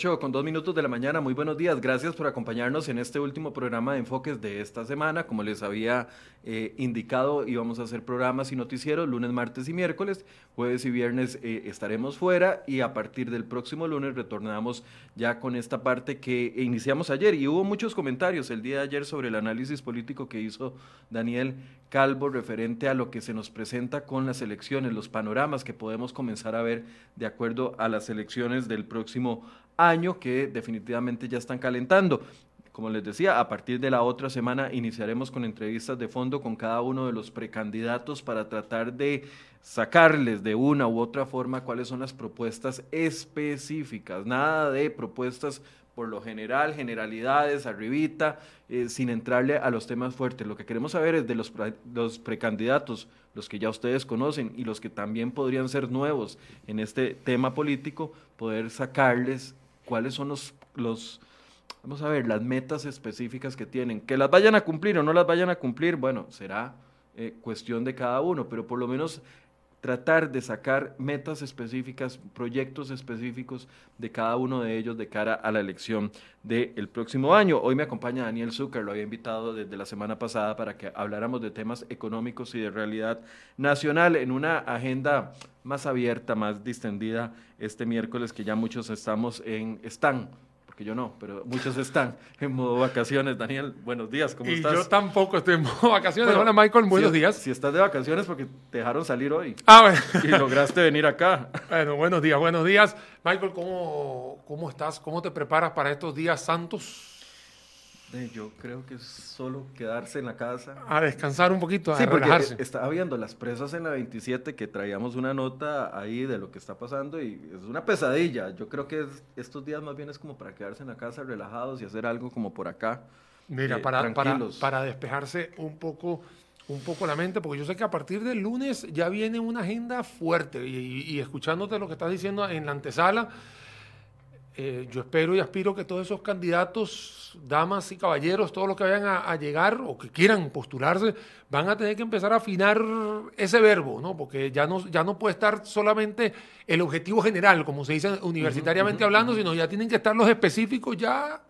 8 con 2 minutos de la mañana, muy buenos días. Gracias por acompañarnos en este último programa de enfoques de esta semana. Como les había eh, indicado, íbamos a hacer programas y noticieros lunes, martes y miércoles. Jueves y viernes eh, estaremos fuera y a partir del próximo lunes retornamos ya con esta parte que iniciamos ayer. Y hubo muchos comentarios el día de ayer sobre el análisis político que hizo Daniel Calvo referente a lo que se nos presenta con las elecciones, los panoramas que podemos comenzar a ver de acuerdo a las elecciones del próximo año que definitivamente ya están calentando. Como les decía, a partir de la otra semana iniciaremos con entrevistas de fondo con cada uno de los precandidatos para tratar de sacarles de una u otra forma cuáles son las propuestas específicas, nada de propuestas por lo general, generalidades, arribita, eh, sin entrarle a los temas fuertes. Lo que queremos saber es de los, los precandidatos, los que ya ustedes conocen y los que también podrían ser nuevos en este tema político, poder sacarles cuáles son los, los, vamos a ver, las metas específicas que tienen. Que las vayan a cumplir o no las vayan a cumplir, bueno, será eh, cuestión de cada uno, pero por lo menos tratar de sacar metas específicas, proyectos específicos de cada uno de ellos de cara a la elección del próximo año. Hoy me acompaña Daniel Zucker, lo había invitado desde la semana pasada para que habláramos de temas económicos y de realidad nacional en una agenda más abierta, más distendida este miércoles que ya muchos estamos en, están yo no, pero muchos están en modo vacaciones. Daniel, buenos días, ¿cómo estás? Yo tampoco estoy en modo vacaciones. Hola, Michael, buenos días. Si estás de vacaciones porque te dejaron salir hoy. Ah, bueno. Y lograste venir acá. Bueno, buenos días, buenos días. Michael, ¿cómo, cómo estás? ¿Cómo te preparas para estos días santos? Yo creo que es solo quedarse en la casa. A descansar un poquito, a sí, relajarse. Estaba viendo las presas en la 27 que traíamos una nota ahí de lo que está pasando y es una pesadilla. Yo creo que estos días más bien es como para quedarse en la casa relajados y hacer algo como por acá. Mira, eh, para, para, para, despejarse un poco, un poco la mente, porque yo sé que a partir del lunes ya viene una agenda fuerte y, y escuchándote lo que estás diciendo en la antesala eh, yo espero y aspiro que todos esos candidatos, damas y caballeros, todos los que vayan a, llegar o que quieran postularse, van a tener que empezar a afinar ese verbo, ¿no? Porque ya no, ya no puede estar solamente el objetivo general, como se dice universitariamente hablando, sino ya tienen que estar los específicos ya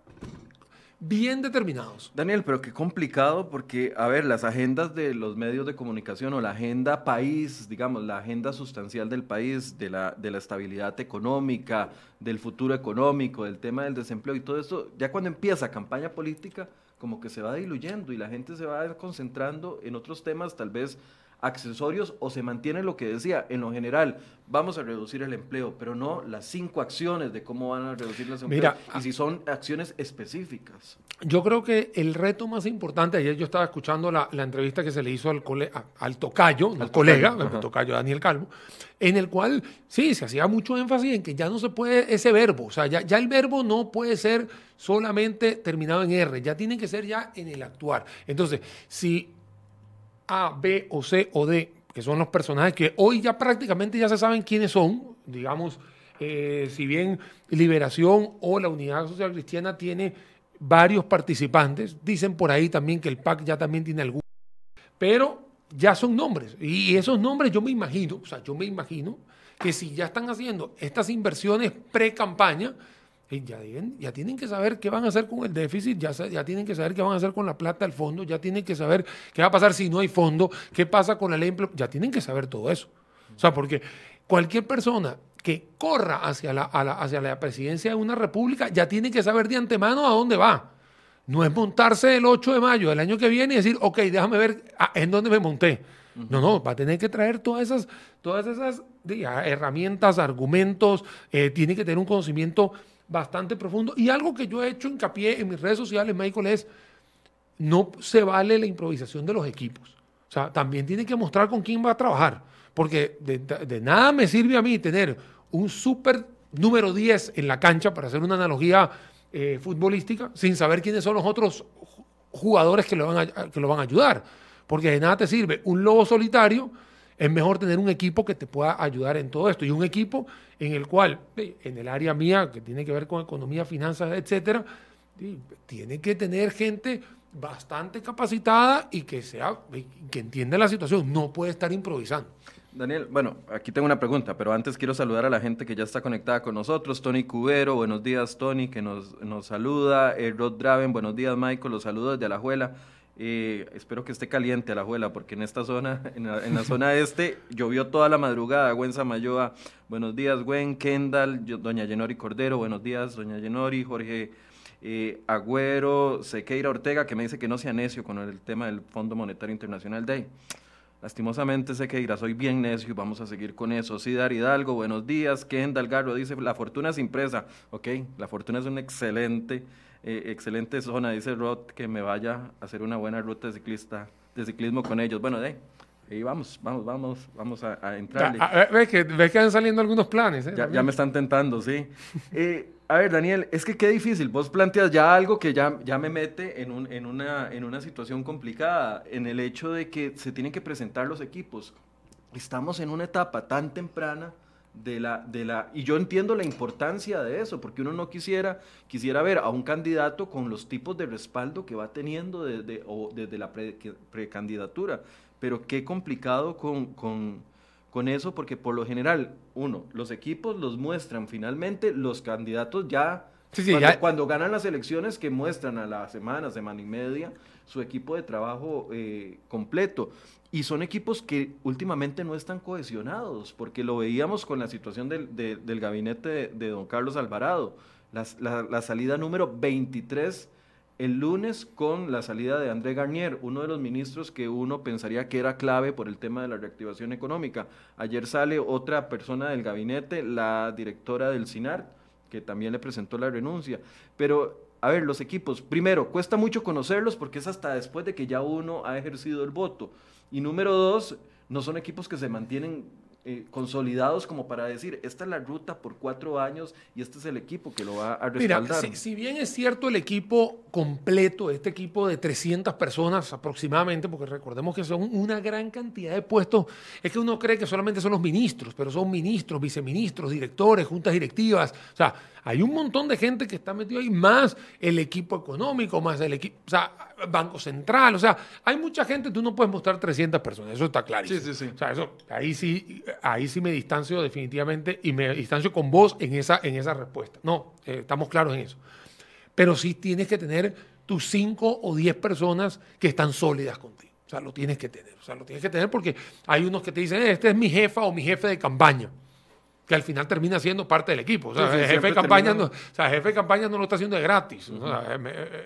bien determinados. Daniel, pero qué complicado porque, a ver, las agendas de los medios de comunicación o la agenda país, digamos, la agenda sustancial del país, de la, de la estabilidad económica, del futuro económico, del tema del desempleo y todo eso, ya cuando empieza campaña política, como que se va diluyendo y la gente se va concentrando en otros temas tal vez accesorios o se mantiene lo que decía, en lo general, vamos a reducir el empleo, pero no las cinco acciones de cómo van a reducir los empleos y si son acciones específicas. Yo creo que el reto más importante, ayer yo estaba escuchando la, entrevista que se le hizo al, al tocayo, al, colega, al tocayo Daniel Calvo, en el cual sí, se hacía mucho énfasis en que ya no se puede ese verbo, o sea, ya, ya el verbo no puede ser solamente terminado en R, ya tiene que ser ya en el actuar. Entonces, si a, B o C o D, que son los personajes que hoy ya prácticamente ya se saben quiénes son, digamos, eh, si bien Liberación o la Unidad Social Cristiana tiene varios participantes, dicen por ahí también que el PAC ya también tiene algunos, pero ya son nombres, y esos nombres yo me imagino, o sea, yo me imagino que si ya están haciendo estas inversiones pre-campaña, ya, ya tienen que saber qué van a hacer con el déficit, ya, ya tienen que saber qué van a hacer con la plata del fondo, ya tienen que saber qué va a pasar si no hay fondo, qué pasa con la ley, ya tienen que saber todo eso. O sea, porque cualquier persona que corra hacia la, hacia la presidencia de una república ya tiene que saber de antemano a dónde va. No es montarse el 8 de mayo del año que viene y decir, ok, déjame ver ah, en dónde me monté. No, no, va a tener que traer todas esas, todas esas herramientas, argumentos, eh, tiene que tener un conocimiento bastante profundo. Y algo que yo he hecho hincapié en mis redes sociales, Michael, es no se vale la improvisación de los equipos. O sea, también tiene que mostrar con quién va a trabajar. Porque de, nada me sirve a mí tener un súper número 10 en la cancha, para hacer una analogía eh, futbolística, sin saber quiénes son los otros jugadores que lo, van a, que lo van a ayudar. Porque de nada te sirve un lobo solitario es mejor tener un equipo que te pueda ayudar en todo esto y un equipo en el cual, en el área mía, que tiene que ver con economía, finanzas, etcétera, tiene que tener gente bastante capacitada y que sea que entienda la situación, no puede estar improvisando. Daniel, bueno, aquí tengo una pregunta, pero antes quiero saludar a la gente que ya está conectada con nosotros. Tony Cubero, buenos días, Tony, que nos, nos saluda. Eh, Rod Draven, buenos días, Michael, los saludos desde Alajuela. Eh, espero que esté caliente Alajuela, porque en esta zona, en la, zona este, llovió toda la madrugada. Gwen Samayoa, buenos días, Gwen, Kendall, doña Yenori Cordero, buenos días, doña Yenori, Jorge eh, Agüero, Sequeira Ortega, que me dice que no sea necio con el tema del Fondo Monetario Internacional Day. Lastimosamente sé que soy bien necio y vamos a seguir con eso. Sidar Hidalgo, buenos días. Kendall Garro dice, la fortuna es impresa. Ok, la fortuna es una excelente, eh, excelente zona. Dice Rod que me vaya a hacer una buena ruta de, ciclista, de ciclismo con ellos. Bueno, de ahí vamos, vamos, vamos, vamos a, a entrarle. Ves que, ve que van saliendo algunos planes. ¿eh? Ya, ya, me están tentando, sí. eh, a ver, Daniel, es que qué difícil. Vos planteas ya algo que ya, ya me mete en, un, en, una, en una situación complicada, en el hecho de que se tienen que presentar los equipos. Estamos en una etapa tan temprana de la, de la... Y yo entiendo la importancia de eso, porque uno no quisiera, quisiera ver a un candidato con los tipos de respaldo que va teniendo desde, o desde la precandidatura. Pero qué complicado con, con con eso porque por lo general, uno, los equipos los muestran finalmente, los candidatos ya, cuando, ganan las elecciones que muestran a la semana, semana y media, su equipo de trabajo eh, completo. Y son equipos que últimamente no están cohesionados, porque lo veíamos con la situación del, del gabinete de, don Carlos Alvarado. la, la salida número 23 el lunes con la salida de André Garnier, uno de los ministros que uno pensaría que era clave por el tema de la reactivación económica. Ayer sale otra persona del gabinete, la directora del SINAR, que también le presentó la renuncia. Pero, a ver, los equipos, primero, cuesta mucho conocerlos porque es hasta después de que ya uno ha ejercido el voto. Y número dos, no son equipos que se mantienen eh, consolidados como para decir, esta es la ruta por cuatro años y este es el equipo que lo va a respaldar. Mira, si, bien es cierto el equipo completo, este equipo de 300 personas aproximadamente, porque recordemos que son una gran cantidad de puestos, es que uno cree que solamente son los ministros, pero son ministros, viceministros, directores, juntas directivas, o sea, hay un montón de gente que está metido ahí, más el equipo económico, más el equipo, o sea, Banco Central, o sea, hay mucha gente, tú no puedes mostrar 300 personas, eso está clarísimo. Sí, sí, sí. O sea, eso, ahí sí, ahí sí me distancio definitivamente y me distancio con vos en esa, en esa respuesta. No, eh, estamos claros en eso. Pero sí tienes que tener tus 5 o 10 personas que están sólidas contigo. O sea, lo tienes que tener. O sea, lo tienes que tener porque hay unos que te dicen, este es mi jefa o mi jefe de campaña que al final termina siendo parte del equipo. O sea, el jefe de campaña no, o sea, jefe de campaña no lo está haciendo de gratis.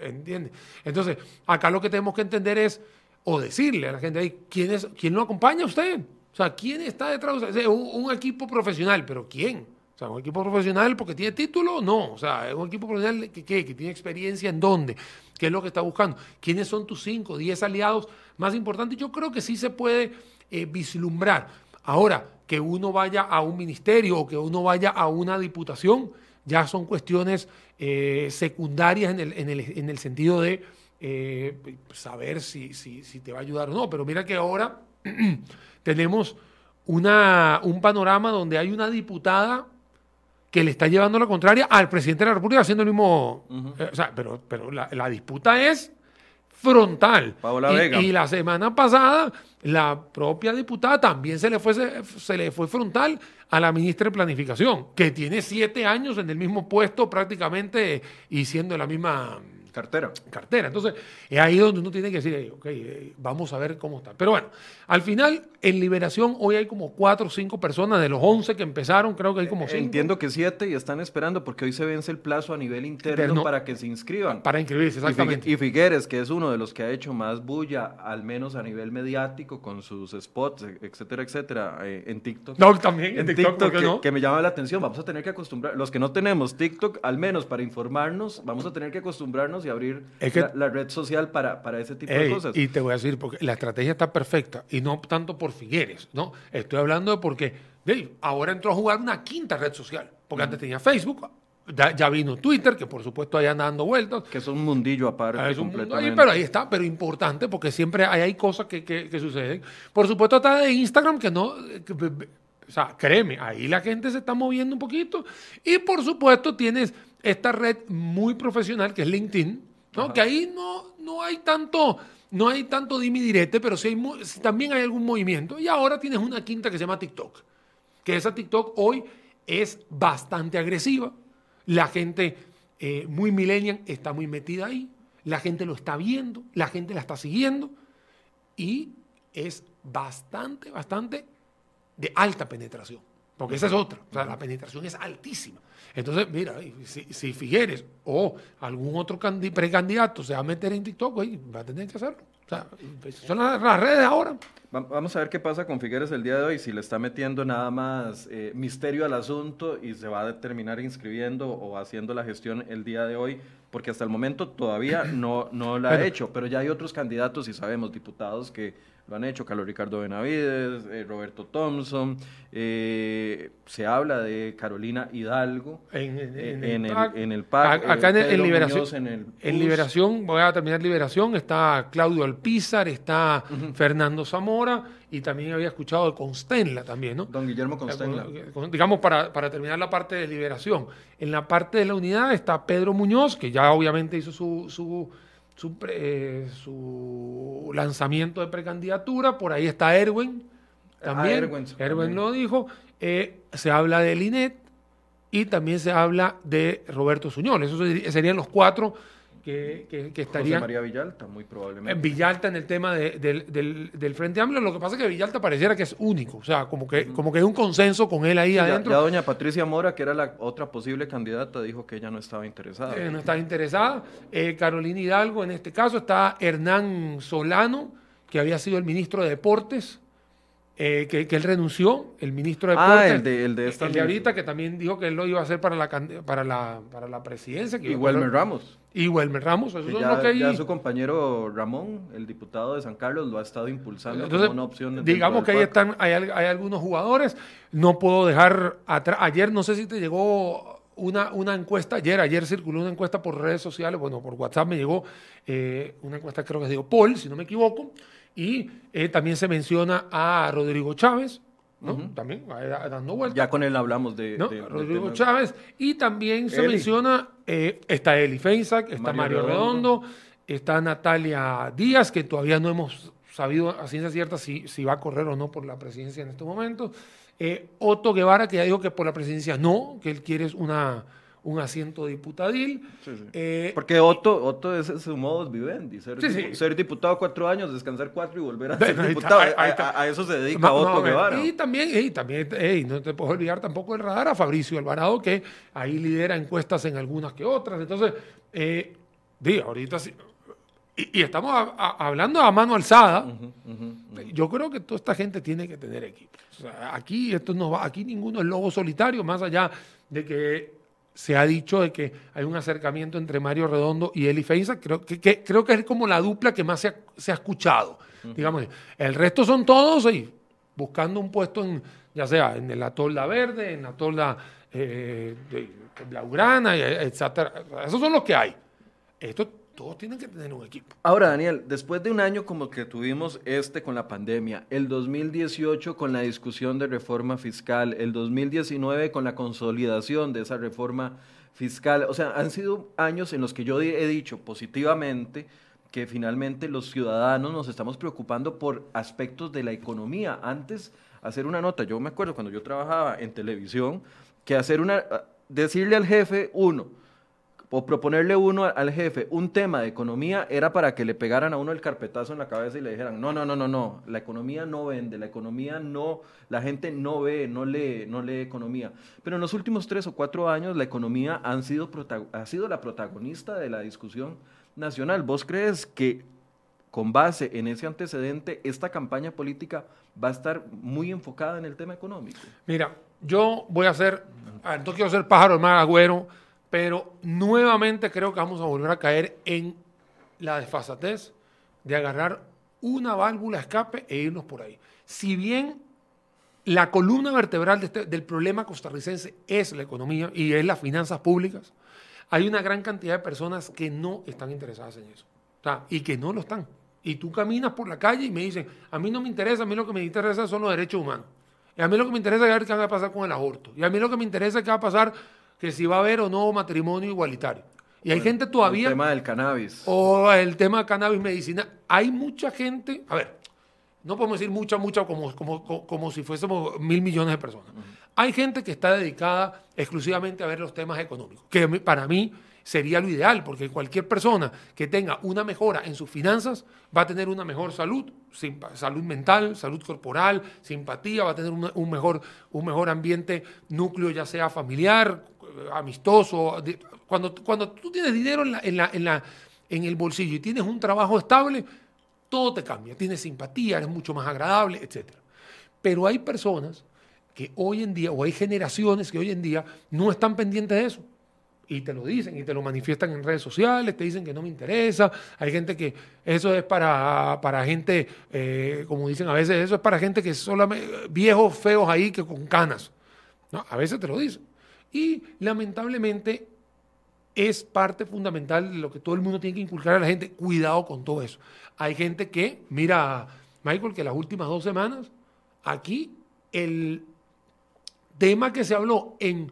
¿Entiendes? Entonces, acá lo que tenemos que entender es, o decirle a la gente ahí, ¿quién, es, quién lo acompaña a usted? O sea, ¿quién está detrás de usted? Un, un, equipo profesional, pero ¿quién? O sea, un equipo profesional porque tiene título, no. O sea, es un equipo profesional que, que, que tiene experiencia en dónde, qué es lo que está buscando, quiénes son tus 5, 10 aliados más importantes. Yo creo que sí se puede eh, vislumbrar. Ahora, que uno vaya a un ministerio o que uno vaya a una diputación, ya son cuestiones eh, secundarias en el, en, el, en el, sentido de eh, saber si, si, si, te va a ayudar o no. Pero mira que ahora tenemos una, un panorama donde hay una diputada que le está llevando la contraria al presidente de la República haciendo el mismo... Eh, o sea, pero, pero la, la disputa es frontal. y, la semana pasada, la propia diputada también se le, fue, se, le fue frontal a la ministra de Planificación, que tiene siete años en el mismo puesto prácticamente y siendo la misma Cartera. Cartera. Entonces, es ahí donde uno tiene que decir, ok, vamos a ver cómo está. Pero bueno, al final, en Liberación, hoy hay como cuatro o cinco personas de los once que empezaron, creo que hay como cinco. Entiendo que siete y están esperando porque hoy se vence el plazo a nivel interno para que se inscriban. Para inscribirse, exactamente. Y Figueres, que es uno de los que ha hecho más bulla, al menos a nivel mediático, con sus spots, etcétera, etcétera, eh, en TikTok. No, también en, TikTok, que, que me llama la atención. Vamos a tener que acostumbrar, los que no tenemos TikTok, al menos para informarnos, vamos a tener que acostumbrarnos y abrir la, red social para, para ese tipo de cosas. Y te voy a decir, porque la estrategia está perfecta, y no tanto por Figueres, ¿no? Estoy hablando de porque Dave, ahora entró a jugar una quinta red social, porque antes tenía Facebook, ya, vino Twitter, que por supuesto ahí anda dando vueltas. Que es un mundillo aparte. Es un pero ahí está, pero importante, porque siempre hay, hay cosas que, que, suceden. Por supuesto está de Instagram, que no... o sea, créeme, ahí la gente se está moviendo un poquito. Y por supuesto tienes esta red muy profesional que es LinkedIn, ¿no? Que ahí no, no hay tanto no hay tanto dimi direte, pero sí, también hay algún movimiento. Y ahora tienes una quinta que se llama TikTok, que esa TikTok hoy es bastante agresiva. La gente eh, muy millennial está muy metida ahí, la gente lo está viendo, la gente la está siguiendo y es bastante, bastante de alta penetración. Porque esa es otra. O sea, la penetración es altísima. Entonces, mira, si, si Figueres o algún otro precandidato se va a meter en TikTok, va a tener que hacerlo. O sea, pues, son las, redes ahora. Vamos a ver qué pasa con Figueres el día de hoy, si le está metiendo nada más eh, misterio al asunto y se va a terminar inscribiendo o haciendo la gestión el día de hoy, porque hasta el momento todavía no, no la ha hecho, pero ya hay otros candidatos y sabemos, diputados que lo han hecho, Carlos Ricardo Benavides, eh, Roberto Thompson, eh, se habla de Carolina Hidalgo en, el, PAC. Acá en, Liberación, en, Liberación, voy a terminar Liberación, está Claudio Alpizar, está Fernando Zamora y también había escuchado de Constenla también, ¿no? Don Guillermo Constenla. Digamos, para, para terminar la parte de Liberación. En la parte de la unidad está Pedro Muñoz, que ya obviamente hizo su, su su, eh, su lanzamiento de precandidatura. Por ahí está Erwin. Ah, también. Erwin, lo dijo. Eh, se habla de Linet y también se habla de Roberto Suñol. Esos serían los cuatro que, que, estarían. María Villalta, muy probablemente. En Villalta en el tema del, Frente Amplio. Lo que pasa es que Villalta pareciera que es único. O sea, como que, como que hay un consenso con él ahí adentro. Ya, doña Patricia Mora, que era la otra posible candidata, dijo que ella no estaba interesada. Eh, no estaba interesada. Eh, Carolina Hidalgo, en este caso, está Hernán Solano, que había sido el ministro de Deportes. Eh, que, él renunció, el ministro de Deportes. Ah, el de, el de, esta el de ahorita, que también dijo que él lo iba a hacer para la, para la, para la presidencia. Que y Welmer Ramos. Y Welmer Ramos, eso es ya, lo que Ya su compañero Ramón, el diputado de San Carlos, lo ha estado impulsando como una opción. Digamos que ahí están, hay, hay, algunos jugadores. No puedo dejar atrás. Ayer, no sé si te llegó una, una encuesta, ayer, ayer circuló una encuesta por redes sociales, bueno, por WhatsApp me llegó eh, una encuesta, creo que es de Paul, si no me equivoco y eh, también se menciona a Rodrigo Chávez, ¿no? También dando vueltas. Ya con él hablamos de, Rodrigo Chávez. Y también se menciona, eh, está Eli Feinsack, está Mario, Redondo. está Natalia Díaz, que todavía no hemos sabido a ciencia cierta si, si va a correr o no por la presidencia en estos momentos. Eh, Otto Guevara, que ya dijo que por la presidencia no, que él quiere una un asiento diputadil. Eh, Porque Otto, Otto es su modo vivendi, ser, ser, diputado cuatro años, descansar cuatro y volver a ser diputado. a, eso se dedica Otto Guevara. Y también, y también no te puedo olvidar tampoco el radar a Fabricio Alvarado, que ahí lidera encuestas en algunas que otras. Entonces, eh, ahorita sí. Y, estamos hablando a mano alzada. Yo creo que toda esta gente tiene que tener equipo. aquí, esto no va, aquí ninguno es lobo solitario, más allá de que se ha dicho de que hay un acercamiento entre Mario Redondo y Eli Feinza. Creo que, creo que es como la dupla que más se ha, escuchado. digamos. El resto son todos buscando un puesto en, ya sea en la tolda verde, en la tolda eh, blaugrana, etc. Esos son los que hay. Esto todos tienen que tener un equipo. Ahora, Daniel, después de un año como que tuvimos este con la pandemia, el 2018 con la discusión de reforma fiscal, el 2019 con la consolidación de esa reforma fiscal, o sea, han sido años en los que yo he dicho positivamente que finalmente los ciudadanos nos estamos preocupando por aspectos de la economía. Antes, hacer una nota, yo me acuerdo cuando yo trabajaba en televisión, que hacer una, decirle al jefe, uno, o proponerle uno al jefe un tema de economía era para que le pegaran a uno el carpetazo en la cabeza y le dijeran, no, no, no, no, no, la economía no vende, la economía no, la gente no ve, no lee, no lee economía. Pero en los últimos tres o cuatro años la economía han sido ha sido la protagonista de la discusión nacional. ¿Vos crees que con base en ese antecedente esta campaña política va a estar muy enfocada en el tema económico? Mira, yo voy a hacer, no quiero ser pájaro más agüero, pero nuevamente creo que vamos a volver a caer en la desfasatez de agarrar una válvula escape e irnos por ahí. Si bien la columna vertebral este, del problema costarricense es la economía y es las finanzas públicas, hay una gran cantidad de personas que no están interesadas en eso y que no lo están. Y tú caminas por la calle y me dicen, a mí no me interesa, a mí lo que me interesa son los derechos humanos. Y a mí lo que me interesa es ver qué va a pasar con el aborto. Y a mí lo que me interesa es qué va a pasar que si va a haber o no matrimonio igualitario. Y hay gente todavía... El tema del cannabis. O el tema del cannabis medicina. Hay mucha gente, a ver, no podemos decir mucha, mucha como, como, como, si fuésemos mil millones de personas. Hay gente que está dedicada exclusivamente a ver los temas económicos, que para mí sería lo ideal, porque cualquier persona que tenga una mejora en sus finanzas va a tener una mejor salud, salud mental, salud corporal, simpatía, va a tener un, mejor, un mejor ambiente núcleo, ya sea familiar, amistoso. Cuando, cuando tú tienes dinero en, la, en, la, en, en el bolsillo y tienes un trabajo estable, todo te cambia, tienes simpatía, eres mucho más agradable, etc. Pero hay personas que hoy en día, o hay generaciones que hoy en día no están pendientes de eso. Y te lo dicen y te lo manifiestan en redes sociales, te dicen que no me interesa. Hay gente que eso es para, para gente, eh, como dicen a veces, eso es para gente que solamente viejos feos ahí que con canas. A veces te lo dicen. Y lamentablemente es parte fundamental de lo que todo el mundo tiene que inculcar a la gente. Cuidado con todo eso. Hay gente que, mira, Michael, que las últimas dos semanas, aquí el tema que se habló en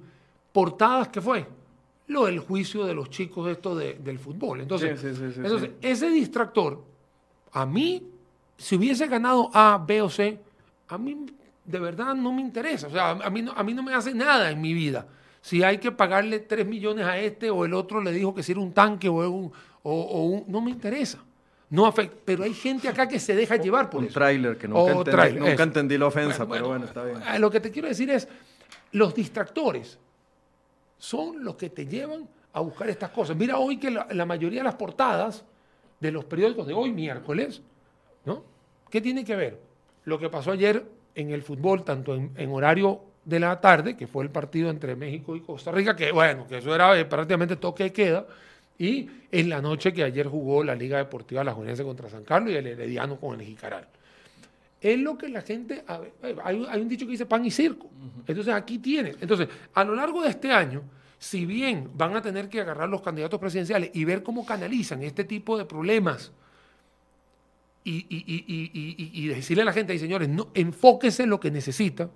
portadas, ¿qué fue? Lo del juicio de los chicos esto del fútbol. Entonces, entonces ese distractor, a mí, si hubiese ganado A, B o C, a mí de verdad no me interesa. O sea, a mí a mí no me hace nada en mi vida si hay que pagarle 3 millones a este o el otro le dijo que si era un tanque o un, o, un no me interesa. No afecta, pero hay gente acá que se deja llevar por un eso. Un tráiler que nunca, entendí, nunca entendí la ofensa, pero bueno, está bien. Lo que te quiero decir es, los distractores son los que te llevan a buscar estas cosas. Mira hoy que la, mayoría de las portadas de los periódicos de hoy, miércoles, ¿no? ¿Qué tiene que ver? Lo que pasó ayer en el fútbol, tanto en, horario de la tarde, que fue el partido entre México y Costa Rica, que bueno, que eso era eh, prácticamente toque de queda, y en la noche que ayer jugó la Liga Deportiva La Juventud contra San Carlos y el Herediano con el Jicaral. Es lo que la gente, eh, hay, un dicho que dice pan y circo. Entonces aquí tienes. Entonces, a lo largo de este año, si bien van a tener que agarrar los candidatos presidenciales y ver cómo canalizan este tipo de problemas, y, y, decirle a la gente, señores, no, enfóquese en lo que necesita,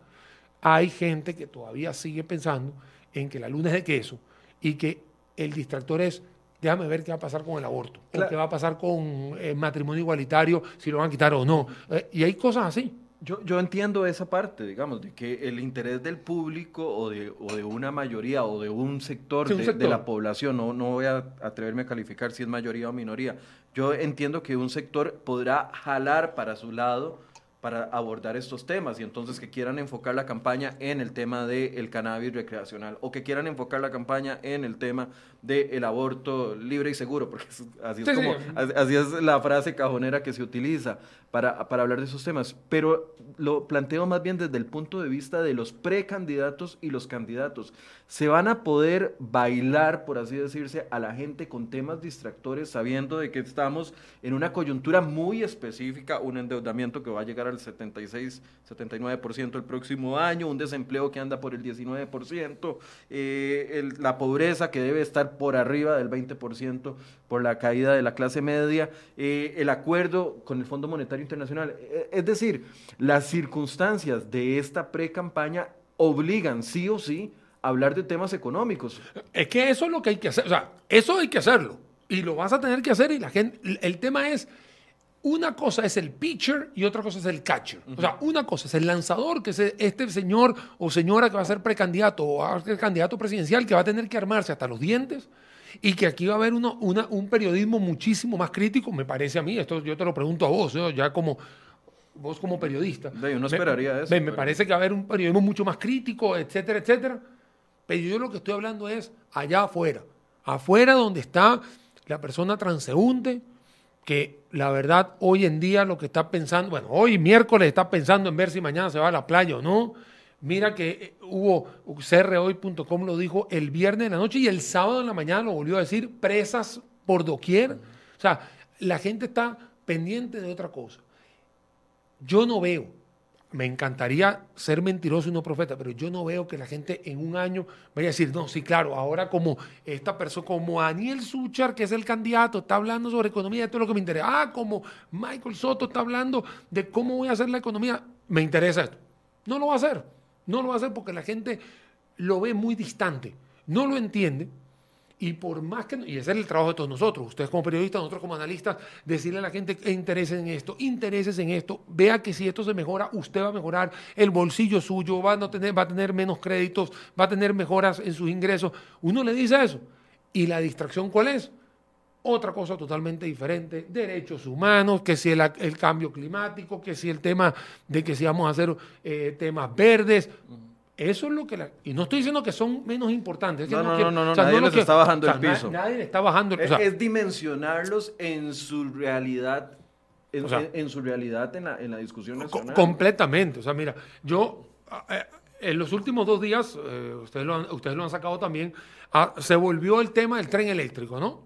hay gente que todavía sigue pensando en que la luna es de queso y que el distractor es déjame ver qué va a pasar con el aborto, o qué va a pasar con el matrimonio igualitario, si lo van a quitar o no. Eh, y hay cosas así. Yo, yo, entiendo esa parte, digamos, de que el interés del público o de, o de una mayoría o de un sector, de, de, la población, no, no voy a atreverme a calificar si es mayoría o minoría, yo entiendo que un sector podrá jalar para su lado para abordar estos temas y entonces que quieran enfocar la campaña en el tema del cannabis recreacional o que quieran enfocar la campaña en el tema del aborto libre y seguro, porque así es, como, así es la frase cajonera que se utiliza para, para hablar de esos temas. Pero lo planteo más bien desde el punto de vista de los precandidatos y los candidatos. Se van a poder bailar, por así decirse, a la gente con temas distractores, sabiendo de que estamos en una coyuntura muy específica, un endeudamiento que va a llegar al 76, 79% el próximo año, un desempleo que anda por el 19%, eh, la pobreza que debe estar por arriba del 20% por la caída de la clase media, eh, el acuerdo con el Fondo Monetario Internacional. Eh, es decir, las circunstancias de esta pre-campaña obligan sí o sí a hablar de temas económicos. Es que eso es lo que hay que hacer, o sea, eso hay que hacerlo y lo vas a tener que hacer y la gente, el tema es una cosa es el pitcher y otra cosa es el catcher. O sea, una cosa es el lanzador, que es este señor o señora que va a ser precandidato o va a ser candidato presidencial, que va a tener que armarse hasta los dientes y que aquí va a haber uno, una, un periodismo muchísimo más crítico, me parece a mí, esto yo te lo pregunto a vos, ya como vos como periodista. Yo no esperaría eso. Me, parece que va a haber un periodismo mucho más crítico, etcétera, etcétera. Pero yo lo que estoy hablando es allá afuera, afuera donde está la persona transeúnte, que la verdad hoy en día lo que está pensando, bueno, hoy miércoles está pensando en ver si mañana se va a la playa o no. Mira que eh, hubo, crhoy.com lo dijo el viernes en la noche y el sábado en la mañana lo volvió a decir, presas por doquier. O sea, la gente está pendiente de otra cosa. Yo no veo me encantaría ser mentiroso y no profeta, pero yo no veo que la gente en un año vaya a decir, no, sí, claro, ahora como esta persona, como Daniel Suchar, que es el candidato, está hablando sobre economía, esto es lo que me interesa. Ah, como Michael Soto está hablando de cómo voy a hacer la economía, me interesa esto. No lo va a hacer, no lo va a hacer porque la gente lo ve muy distante, no lo entiende Y por más que, y ese es el trabajo de todos nosotros, ustedes como periodistas, nosotros como analistas, decirle a la gente que interese en esto, intereses en esto, vea que si esto se mejora, usted va a mejorar el bolsillo suyo, va a, tener, va a tener menos créditos, va a tener mejoras en sus ingresos. Uno le dice eso. ¿Y la distracción cuál es? Otra cosa totalmente diferente, derechos humanos, que si el, cambio climático, que si el tema de que si vamos a hacer eh, temas verdes. Eso es lo que... La, y no estoy diciendo que son menos importantes. no, no, no, no, nadie les está bajando el piso. Nadie, está bajando el piso. Es, dimensionarlos en su realidad, en, su realidad en la, en la discusión nacional. completamente. O sea, mira, yo... Eh, en los últimos dos días, eh, ustedes, lo han, ustedes lo han sacado también, ah, se volvió el tema del tren eléctrico, ¿no?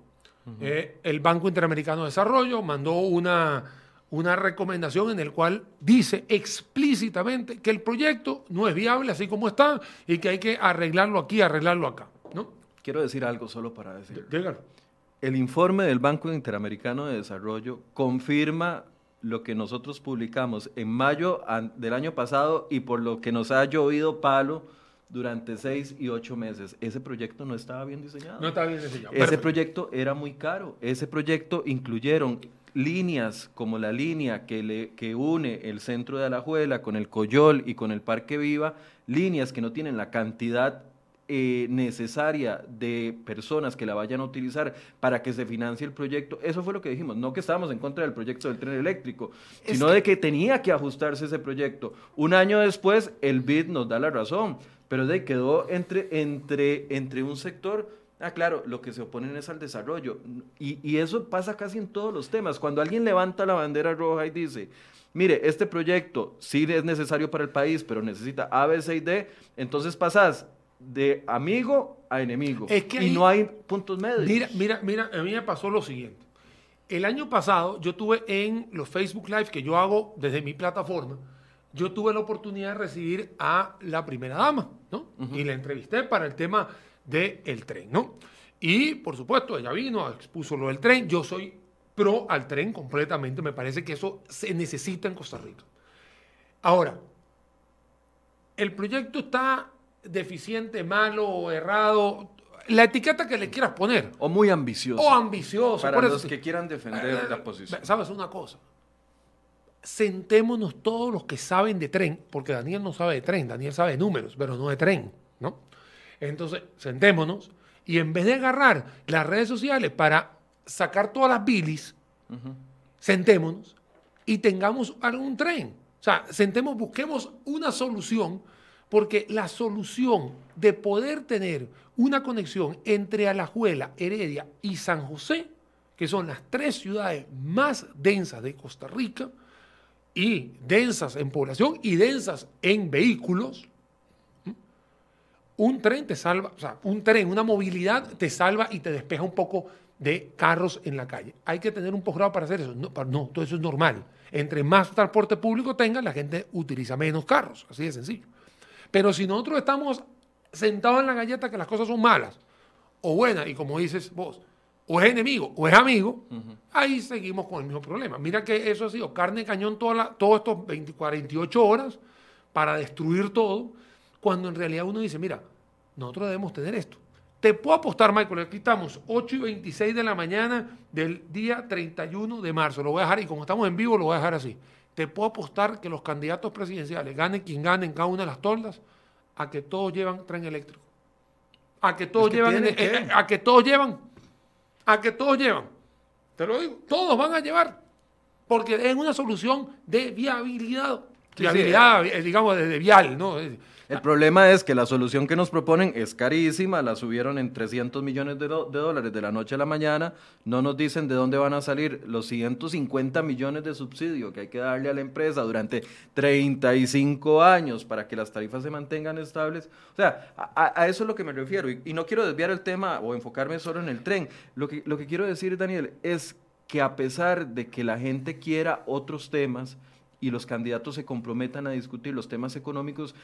Eh, el Banco Interamericano de Desarrollo mandó una una recomendación en el cual dice explícitamente que el proyecto no es viable así como está y que hay que arreglarlo aquí, arreglarlo acá. ¿no? Quiero decir algo solo para decir. Dígalo. El informe del Banco Interamericano de Desarrollo confirma lo que nosotros publicamos en mayo del año pasado y por lo que nos ha llovido palo durante seis y ocho meses. Ese proyecto no estaba bien diseñado. No estaba bien diseñado. Ese proyecto era muy caro. Ese proyecto incluyeron líneas como la línea que, le, que une el centro de Alajuela con el Coyol y con el Parque Viva, líneas que no tienen la cantidad eh, necesaria de personas que la vayan a utilizar para que se financie el proyecto. Eso fue lo que dijimos, no que estábamos en contra del proyecto del tren eléctrico, sino de que tenía que ajustarse ese proyecto. Un año después, el BID nos da la razón, pero de quedó entre, entre, entre un sector Ah, claro, lo que se oponen es al desarrollo. Y, eso pasa casi en todos los temas. Cuando alguien levanta la bandera roja y dice, mire, este proyecto sí es necesario para el país, pero necesita A, B, C y D, entonces pasas de amigo a enemigo. y no hay puntos medios. Mira, mira, mira, a mí me pasó lo siguiente. El año pasado yo tuve en los Facebook Live que yo hago desde mi plataforma, yo tuve la oportunidad de recibir a la primera dama, ¿no? Y la entrevisté para el tema del tren, ¿no? Y por supuesto, ella vino, expuso lo del tren. Yo soy pro al tren completamente. Me parece que eso se necesita en Costa Rica. Ahora, el proyecto está deficiente, malo o errado. La etiqueta que le quieras poner. O muy ambicioso. O ambicioso. Para los que quieran defender eh, la posición. ¿Sabes una cosa? Sentémonos todos los que saben de tren, porque Daniel no sabe de tren, Daniel sabe de números, pero no de tren, ¿no? Entonces, sentémonos y en vez de agarrar las redes sociales para sacar todas las bilis, sentémonos y tengamos algún tren. O sea, sentemos, busquemos una solución, porque la solución de poder tener una conexión entre Alajuela, Heredia y San José, que son las tres ciudades más densas de Costa Rica, y densas en población y densas en vehículos, un tren te salva, o sea, un tren, una movilidad te salva y te despeja un poco de carros en la calle. Hay que tener un posgrado para hacer eso. No, no, todo eso es normal. Entre más transporte público tenga, la gente utiliza menos carros, así de sencillo. Pero si nosotros estamos sentados en la galleta que las cosas son malas o buenas, y como dices vos, o es enemigo o es amigo, ahí seguimos con el mismo problema. Mira que eso ha sido carne cañón todos estos 20, 48 horas para destruir todo cuando en realidad uno dice, mira, nosotros debemos tener esto. Te puedo apostar, Michael, aquí estamos, 8 y 26 de la mañana del día 31 de marzo. Lo voy a dejar, y como estamos en vivo, lo voy a dejar así. Te puedo apostar que los candidatos presidenciales, ganen quien gane en cada una de las toldas, a que todos llevan tren eléctrico. A que todos llevan, eh, eh, a que todos llevan, a que todos llevan. Te lo digo, todos van a llevar, porque es una solución de viabilidad. viabilidad, eh, digamos, de, de vial, ¿no? El problema es que la solución que nos proponen es carísima, la subieron en 300 millones de, dólares de la noche a la mañana, no nos dicen de dónde van a salir los 150 millones de subsidio que hay que darle a la empresa durante 35 años para que las tarifas se mantengan estables. O sea, a, eso es lo que me refiero y, y, no quiero desviar el tema o enfocarme solo en el tren. Lo que, lo que quiero decir, Daniel, es que a pesar de que la gente quiera otros temas, y los candidatos se comprometan a discutir los temas económicos,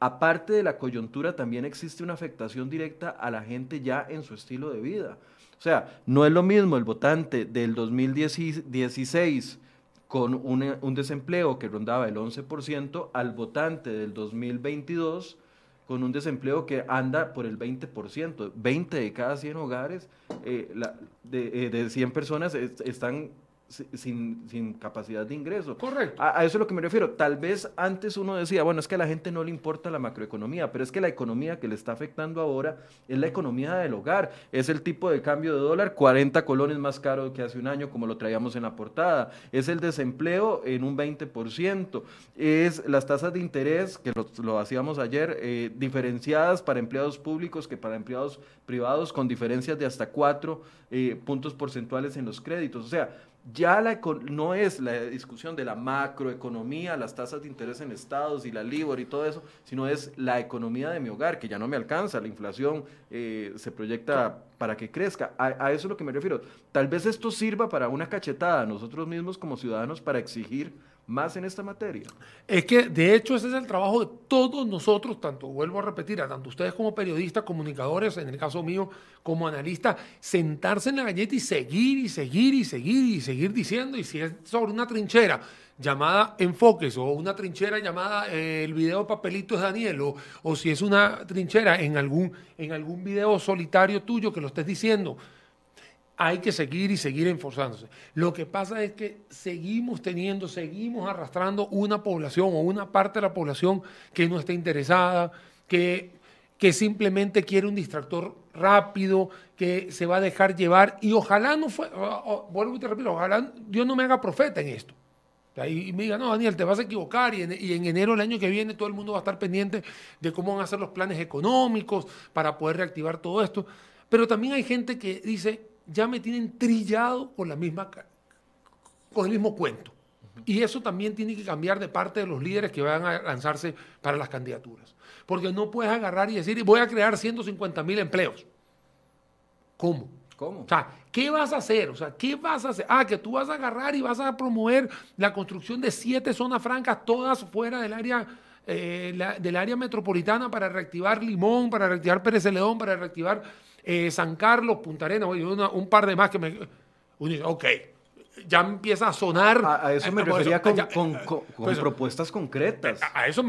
aparte de la coyuntura, también existe una afectación directa a la gente ya en su estilo de vida. O sea, no es lo mismo el votante del 2016 con un, desempleo que rondaba el 11% al votante del 2022 con un desempleo que anda por el 20%. 20 de cada 100 hogares, eh, de, de, 100 personas están sin, sin, capacidad de ingreso. Correcto. A, eso es lo que me refiero. Tal vez antes uno decía, bueno, es que a la gente no le importa la macroeconomía, pero es que la economía que le está afectando ahora es la economía del hogar. Es el tipo de cambio de dólar, 40 colones más caro que hace un año, como lo traíamos en la portada. Es el desempleo en un 20%. Es las tasas de interés, que lo, hacíamos ayer, eh, diferenciadas para empleados públicos que para empleados privados, con diferencias de hasta 4 eh, puntos porcentuales en los créditos. O sea, ya la, no es la discusión de la macroeconomía, las tasas de interés en estados y la LIBOR y todo eso, sino es la economía de mi hogar, que ya no me alcanza, la inflación eh, se proyecta para que crezca. A, a, eso es lo que me refiero. Tal vez esto sirva para una cachetada a nosotros mismos como ciudadanos para exigir más en esta materia. Es que de hecho ese es el trabajo de todos nosotros, tanto vuelvo a repetir, a tanto ustedes como periodistas, comunicadores, en el caso mío como analista, sentarse en la galleta y seguir y seguir y seguir y seguir diciendo, y si es sobre una trinchera llamada Enfoques o una trinchera llamada eh, el video Papelitos de Daniel o, o, si es una trinchera en algún, en algún video solitario tuyo que lo estés diciendo, hay que seguir y seguir enforzándose. Lo que pasa es que seguimos teniendo, seguimos arrastrando una población o una parte de la población que no está interesada, que, que simplemente quiere un distractor rápido, que se va a dejar llevar y ojalá no fue, vuelvo y te repito, ojalá Dios no me haga profeta en esto. Y me diga, no, Daniel, te vas a equivocar y en, enero del año que viene todo el mundo va a estar pendiente de cómo van a ser los planes económicos para poder reactivar todo esto. Pero también hay gente que dice, ya me tienen trillado con, la misma, con el mismo cuento. Y eso también tiene que cambiar de parte de los líderes que van a lanzarse para las candidaturas. Porque no puedes agarrar y decir, voy a crear 150 mil empleos. ¿Cómo? ¿Cómo? O sea, ¿qué vas a hacer? O sea, ¿qué vas a hacer? Ah, que tú vas a agarrar y vas a promover la construcción de siete zonas francas, todas fuera del área, eh, del área metropolitana para reactivar Limón, para reactivar Pérez León, para reactivar eh, San Carlos, Punta Arenas, un par de más que me... Uno dice, ok, ya empieza a sonar. A, eso me refería con, pues, propuestas concretas. A, eso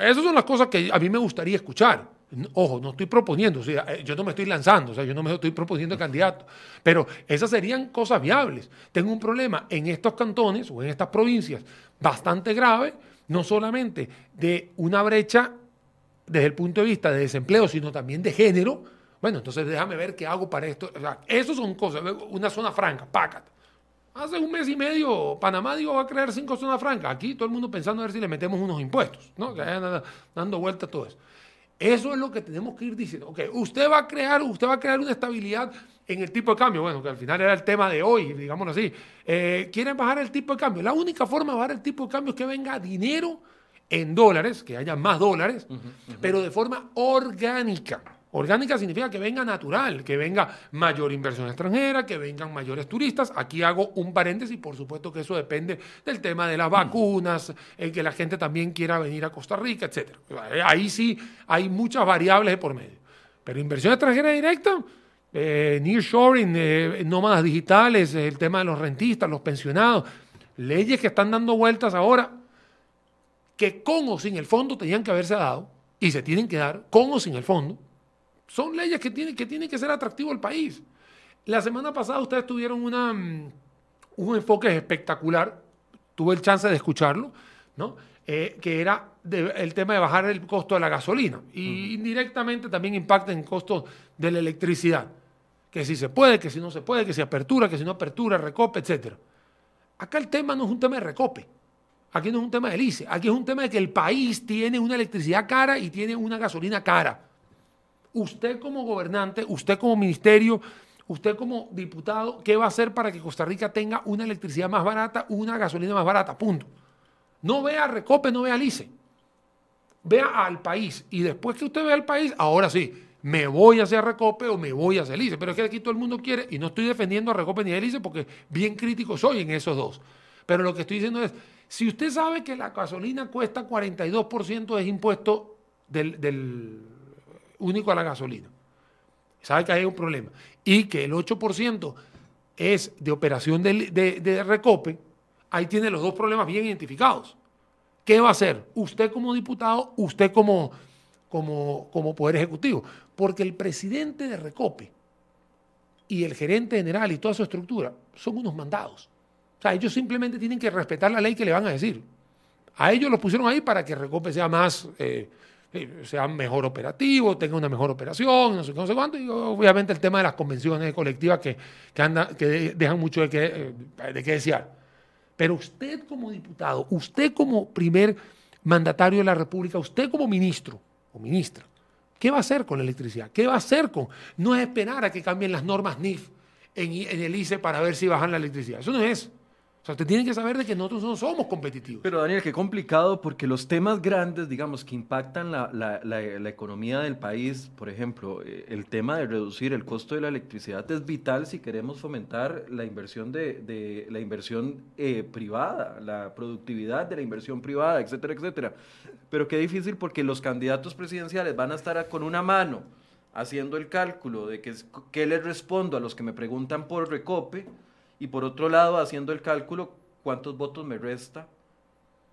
esas son las cosas que a mí me gustaría escuchar. Ojo, no estoy proponiendo, o sea, eh, yo no me estoy lanzando, o sea, yo no me estoy proponiendo candidato, pero esas serían cosas viables. Tengo un problema en estos cantones o en estas provincias bastante grave, no solamente de una brecha desde el punto de vista de desempleo, sino también de género, bueno, entonces déjame ver qué hago para esto. O sea, eso son cosas, una zona franca, pácate. Hace un mes y medio Panamá dijo va a crear cinco zonas francas. Aquí todo el mundo pensando a ver si le metemos unos impuestos, ¿no? Que vayan dando vuelta todo eso. Eso es lo que tenemos que ir diciendo. Ok, usted va a crear, usted va a crear una estabilidad en el tipo de cambio. Bueno, que al final era el tema de hoy, digámoslo así. Eh, ¿Quieren bajar el tipo de cambio? La única forma de bajar el tipo de cambio es que venga dinero en dólares, que haya más dólares, pero de forma orgánica. Orgánica significa que venga natural, que venga mayor inversión extranjera, que vengan mayores turistas. Aquí hago un paréntesis, por supuesto que eso depende del tema de las vacunas, en que la gente también quiera venir a Costa Rica, etc. Ahí sí hay muchas variables de por medio. Pero inversión extranjera directa, eh, nearshoring, eh, nómadas digitales, el tema de los rentistas, los pensionados, leyes que están dando vueltas ahora, que con o sin el fondo tenían que haberse dado, y se tienen que dar con o sin el fondo, son leyes que tienen que, que ser atractivo al país. La semana pasada ustedes tuvieron una, mm, un enfoque espectacular, tuve el chance de escucharlo, ¿no? Eh, que era el tema de bajar el costo de la gasolina y indirectamente también impacta en el costo de la electricidad. Que si se puede, que si no se puede, que si apertura, que si no apertura, recope, etc. Acá el tema no es un tema de recope. Aquí no es un tema de lice. Aquí es un tema de que el país tiene una electricidad cara y tiene una gasolina cara usted como gobernante, usted como ministerio, usted como diputado, ¿qué va a hacer para que Costa Rica tenga una electricidad más barata, una gasolina más barata? Punto. No vea Recope, no vea Lice. Vea al país. Y después que usted vea al país, ahora sí, me voy hacia Recope o me voy hacia Lice. Pero es que aquí todo el mundo quiere, y no estoy defendiendo a Recope ni a Lice porque bien crítico soy en esos dos. Pero lo que estoy diciendo es, si usted sabe que la gasolina cuesta 42% de impuesto del único a la gasolina. Sabe que hay un problema. Y que el 8% es de operación de, recope, ahí tiene los dos problemas bien identificados. ¿Qué va a hacer? Usted como diputado, usted como, como, como Poder Ejecutivo. Porque el presidente de Recope y el gerente general y toda su estructura son unos mandados. O sea, ellos simplemente tienen que respetar la ley que le van a decir. A ellos los pusieron ahí para que Recope sea más, eh, sea mejor operativo, tenga una mejor operación, no sé, no cuánto. Y obviamente el tema de las convenciones colectivas que, que, anda, que dejan mucho de qué, eh, de qué desear. Pero usted como diputado, usted como primer mandatario de la República, usted como ministro o ministra, ¿qué va a hacer con la electricidad? ¿Qué va a hacer con...? No es esperar a que cambien las normas NIF en el ICE para ver si bajan la electricidad. Eso no es sea, usted tiene que saber de que nosotros no somos competitivos. Pero Daniel, qué complicado porque los temas grandes, digamos, que impactan la, la, la, economía del país, por ejemplo, eh, el tema de reducir el costo de la electricidad es vital si queremos fomentar la inversión de, de la inversión eh, privada, la productividad de la inversión privada, etcétera, etcétera. Pero qué difícil porque los candidatos presidenciales van a estar con una mano haciendo el cálculo de que, qué les respondo a los que me preguntan por recope y por otro lado haciendo el cálculo cuántos votos me resta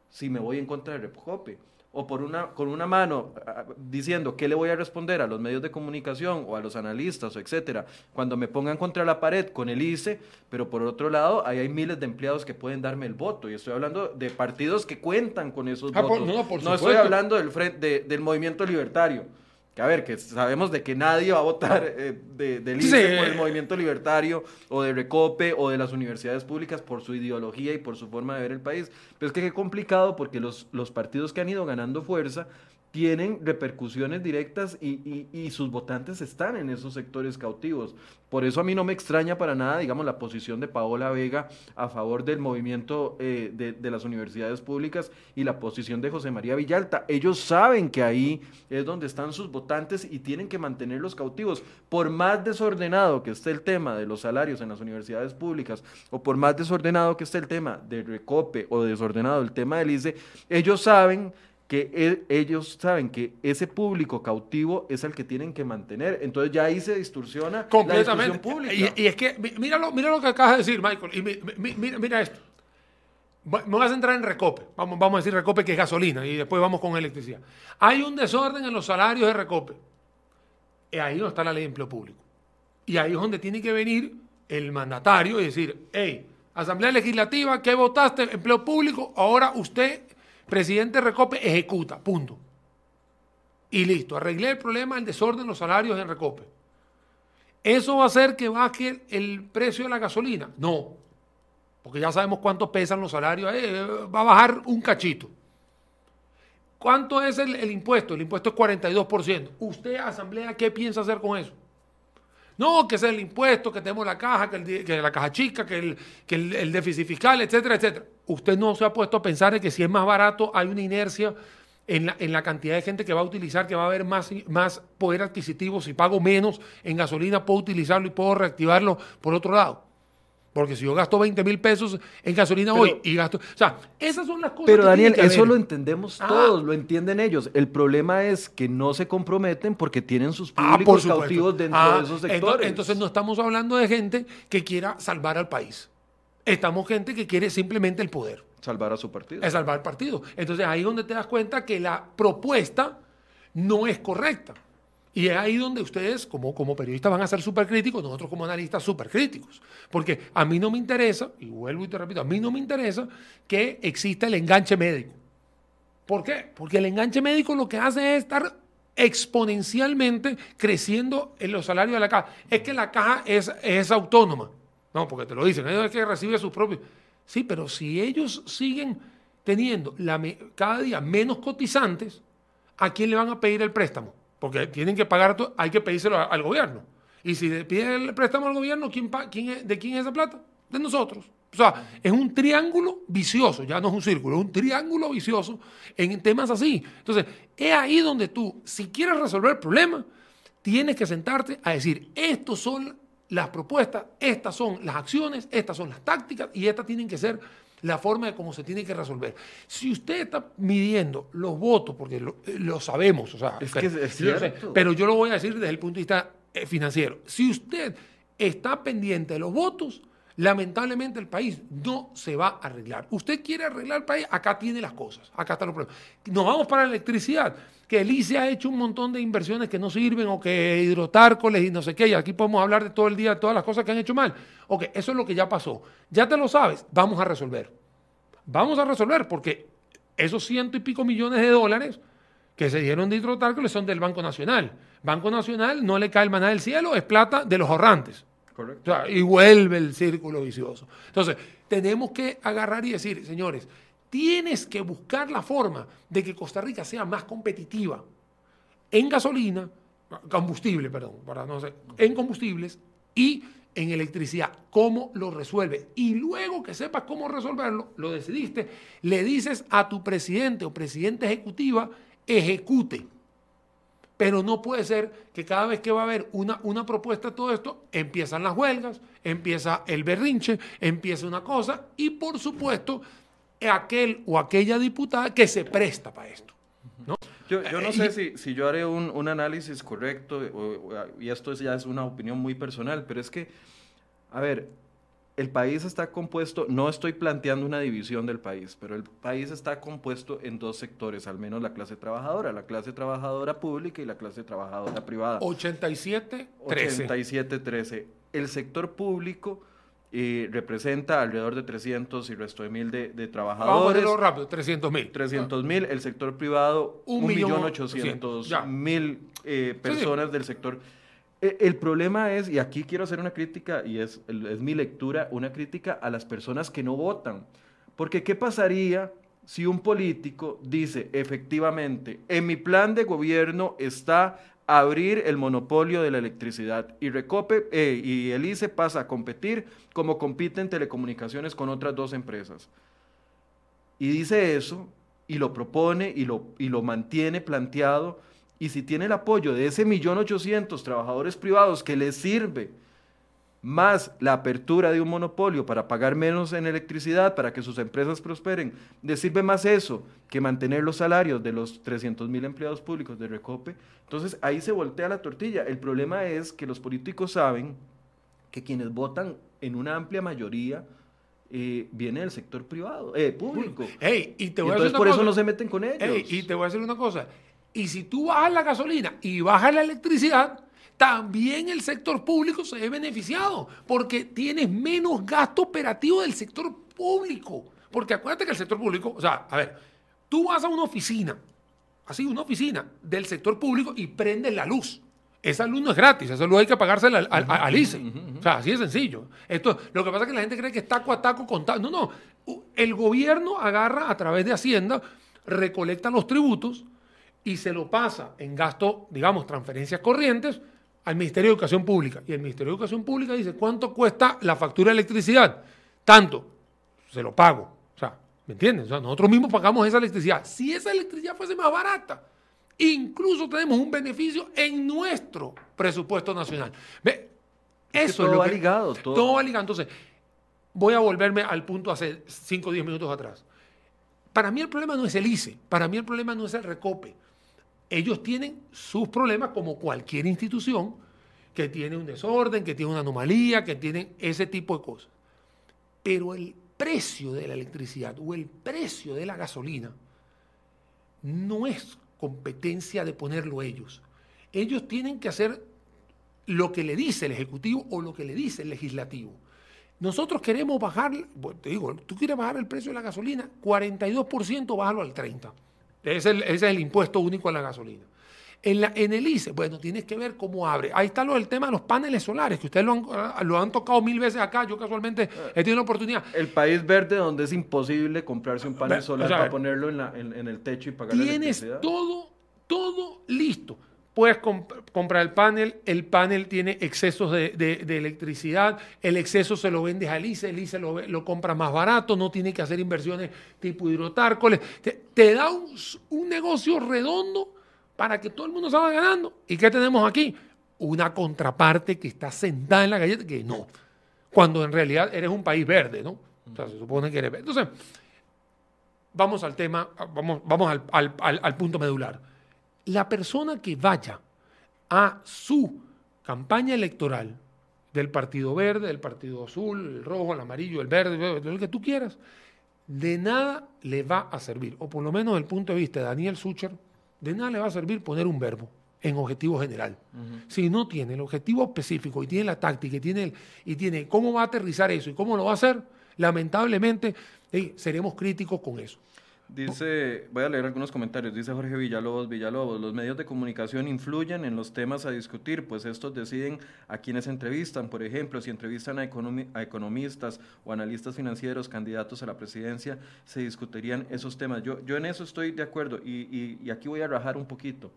si me voy en contra de Recope. O por una, con una mano diciendo qué le voy a responder a los medios de comunicación o a los analistas o etcétera, cuando me pongan contra la pared con el ICE, pero por otro lado, ahí hay miles de empleados que pueden darme el voto. Y estoy hablando de partidos que cuentan con esos ah, votos. no, estoy hablando del, frente, del movimiento libertario que a ver, que sabemos de que nadie va a votar eh, de, del por el movimiento libertario o de Recope o de las universidades públicas por su ideología y por su forma de ver el país. Pero es que qué complicado porque los, los partidos que han ido ganando fuerza tienen repercusiones directas y, sus votantes están en esos sectores cautivos. Por eso a mí no me extraña para nada, digamos, la posición de Paola Vega a favor del movimiento eh, de, las universidades públicas y la posición de José María Villalta. Ellos saben que ahí es donde están sus votantes y tienen que mantenerlos cautivos. Por más desordenado que esté el tema de los salarios en las universidades públicas o por más desordenado que esté el tema de Recope o desordenado el tema del ICE, ellos saben que e, ellos saben que ese público cautivo es el que tienen que mantener. Entonces ya ahí se distorsiona la discusión pública. Y, es que, mira lo, mira lo que acabas de decir, Michael, y mira, mira, esto. Me vas a entrar en Recope, vamos, vamos a decir Recope que es gasolina y después vamos con electricidad. Hay un desorden en los salarios de Recope. Y ahí no está la ley de empleo público. Y ahí es donde tiene que venir el mandatario y decir, hey, Asamblea Legislativa, ¿qué votaste? Empleo público, ahora usted Presidente Recope ejecuta, punto. Y listo, arreglé el problema del desorden de los salarios en Recope. ¿Eso va a hacer que baje el precio de la gasolina? No, porque ya sabemos cuánto pesan los salarios. Eh, va a bajar un cachito. ¿Cuánto es el, impuesto? El impuesto es 42%. ¿Usted, Asamblea, qué piensa hacer con eso? No, que es el impuesto, que tenemos la caja, que, la caja chica, que, el, que el, déficit fiscal, etcétera, etcétera. Usted no se ha puesto a pensar en que si es más barato hay una inercia en la, en la, cantidad de gente que va a utilizar, que va a haber más, más poder adquisitivo. Si pago menos en gasolina, puedo utilizarlo y puedo reactivarlo por otro lado. Porque si yo gasto 20 mil pesos en gasolina hoy y gasto. O sea, esas son las cosas. Pero Daniel, eso lo entendemos ah. todos, lo entienden ellos. El problema es que no se comprometen porque tienen sus ah, públicos cautivos dentro de ah, esos sectores. Entonces, no estamos hablando de gente que quiera salvar al país. Estamos gente que quiere simplemente el poder. Salvar a su partido. Es salvar el partido. Entonces ahí es donde te das cuenta que la propuesta no es correcta. Y es ahí donde ustedes, como, como periodistas, van a ser súper críticos, nosotros como analistas súper críticos. Porque a mí no me interesa, y vuelvo y te repito, a mí no me interesa que exista el enganche médico. ¿Por qué? Porque el enganche médico lo que hace es estar exponencialmente creciendo en los salarios de la caja. Es que la caja es, es autónoma. No, porque te lo dicen, ellos es que recibe sus propios. Sí, pero si ellos siguen teniendo cada día menos cotizantes, ¿a quién le van a pedir el préstamo? Porque tienen que pagar, hay que pedírselo al gobierno. Y si le piden el préstamo al gobierno, ¿quién, quién ¿de quién es esa plata? De nosotros. O sea, es un triángulo vicioso, ya no es un círculo, es un triángulo vicioso en temas así. Entonces, es ahí donde tú, si quieres resolver el problema, tienes que sentarte a decir, estos son las propuestas, estas son las acciones, estas son las tácticas y estas tienen que ser la forma de cómo se tiene que resolver. Si usted está midiendo los votos, porque lo, sabemos, o sea, pero, yo lo voy a decir desde el punto de vista eh, financiero. Si usted está pendiente de los votos, lamentablemente el país no se va a arreglar. Usted quiere arreglar el país, acá tiene las cosas, acá están los problemas. Nos vamos para la electricidad, que el ICE ha hecho un montón de inversiones que no sirven o que hidrotárcoles y no sé qué, y aquí podemos hablar de todo el día de todas las cosas que han hecho mal. Ok, eso es lo que ya pasó. Ya te lo sabes, vamos a resolver. Vamos a resolver porque esos ciento y pico millones de dólares que se dieron de hidrotárcoles son del Banco Nacional. Banco Nacional no le cae el maná del cielo, es plata de los ahorrantes. Correcto. y vuelve el círculo vicioso. Entonces, tenemos que agarrar y decir, señores, tienes que buscar la forma de que Costa Rica sea más competitiva en gasolina, combustible, perdón, para no en combustibles y en electricidad. ¿Cómo lo resuelve? Y luego que sepas cómo resolverlo, lo decidiste, le dices a tu presidente o presidenta ejecutiva, ejecute. Pero no puede ser que cada vez que va a haber una, una propuesta de todo esto, empiezan las huelgas, empieza el berrinche, empieza una cosa y por supuesto aquel o aquella diputada que se presta para esto. ¿no? Yo, no sé si, si, yo haré un, análisis correcto y esto ya es una opinión muy personal, pero es que, a ver, el país está compuesto, no estoy planteando una división del país, pero el país está compuesto en dos sectores, al menos la clase trabajadora, la clase trabajadora pública y la clase trabajadora privada. 87-13. 87-13. El sector público eh, representa alrededor de 300 y resto de mil de, trabajadores. Vamos a rápido, 300 mil. 300 mil. El sector privado, 1.800.000 eh, personas del sector e, el problema es, y aquí quiero hacer una crítica, y es, es mi lectura, una crítica a las personas que no votan. Porque ¿qué pasaría si un político dice efectivamente, en mi plan de gobierno está abrir el monopolio de la electricidad y Recope eh, y el ICE pasa a competir como compiten telecomunicaciones con otras dos empresas. Y dice eso y lo propone y lo, y lo mantiene planteado y si tiene el apoyo de ese millón ochocientos trabajadores privados que les sirve más la apertura de un monopolio para pagar menos en electricidad, para que sus empresas prosperen, les sirve más eso que mantener los salarios de los 300 mil empleados públicos de Recope, entonces ahí se voltea la tortilla. El problema es que los políticos saben que quienes votan en una amplia mayoría eh, viene del sector privado, eh, público. y te voy a entonces por eso no se meten con ellos. y te voy a decir una cosa, y si tú bajas la gasolina y bajas la electricidad, también el sector público se ve beneficiado, porque tienes menos gasto operativo del sector público. Porque acuérdate que el sector público, o sea, a ver, tú vas a una oficina, así, una oficina del sector público y prendes la luz. Esa luz no es gratis, esa luz hay que pagársela al, al, ICE. O sea, así de sencillo. Esto, lo que pasa es que la gente cree que es taco a taco contado. No, no. El gobierno agarra a través de Hacienda, recolecta los tributos, y se lo pasa en gasto, digamos, transferencias corrientes al Ministerio de Educación Pública. Y el Ministerio de Educación Pública dice, ¿cuánto cuesta la factura de electricidad? Tanto, se lo pago. O sea, ¿me entiendes? O sea, nosotros mismos pagamos esa electricidad. Si esa electricidad fuese más barata, incluso tenemos un beneficio en nuestro presupuesto nacional. ¿Ve? Eso es, todo va ligado. Todo. todo va ligado. Entonces, voy a volverme al punto hace 5 o 10 minutos atrás. Para mí el problema no es el ICE, para mí el problema no es el recope ellos tienen sus problemas como cualquier institución que tiene un desorden, que tiene una anomalía, que tiene ese tipo de cosas. Pero el precio de la electricidad o el precio de la gasolina no es competencia de ponerlo ellos. Ellos tienen que hacer lo que le dice el Ejecutivo o lo que le dice el Legislativo. Nosotros queremos bajar, te digo, tú quieres bajar el precio de la gasolina, 42%, bájalo al 30%. Ese es, el, impuesto único a la gasolina. En, la, en, el ICE, bueno, tienes que ver cómo abre. Ahí está lo, el tema de los paneles solares, que ustedes lo han, ah, lo han tocado mil veces acá. Yo casualmente he tenido la oportunidad. El país verde donde es imposible comprarse un panel solar para ponerlo en, la, en, el techo y pagar Tienes todo, todo listo. Puedes comprar el panel, el panel tiene excesos de, electricidad, el exceso se lo vendes al ICE, el ICE lo, lo compra más barato, no tiene que hacer inversiones tipo hidrotárcoles. Te, da un, negocio redondo para que todo el mundo salga ganando. ¿Y qué tenemos aquí? Una contraparte que está sentada en la galleta, que no, cuando en realidad eres un país verde, ¿no? O sea, se supone que eres verde. Entonces, vamos al tema, vamos, vamos al punto medular la persona que vaya a su campaña electoral del Partido Verde, del Partido Azul, el rojo, el amarillo, el verde, el que tú quieras, de nada le va a servir, o por lo menos desde el punto de vista de Daniel Sucher, de nada le va a servir poner un verbo en objetivo general. Si no tiene el objetivo específico y tiene la táctica y tiene, y tiene cómo va a aterrizar eso y cómo lo va a hacer, lamentablemente seremos críticos con eso. Dice, voy a leer algunos comentarios, dice Jorge Villalobos, Villalobos, los medios de comunicación influyen en los temas a discutir, pues estos deciden a quienes entrevistan, por ejemplo, si entrevistan a, economistas o analistas financieros, candidatos a la presidencia, se discutirían esos temas. Yo, yo en eso estoy de acuerdo y, y, aquí voy a rajar un poquito.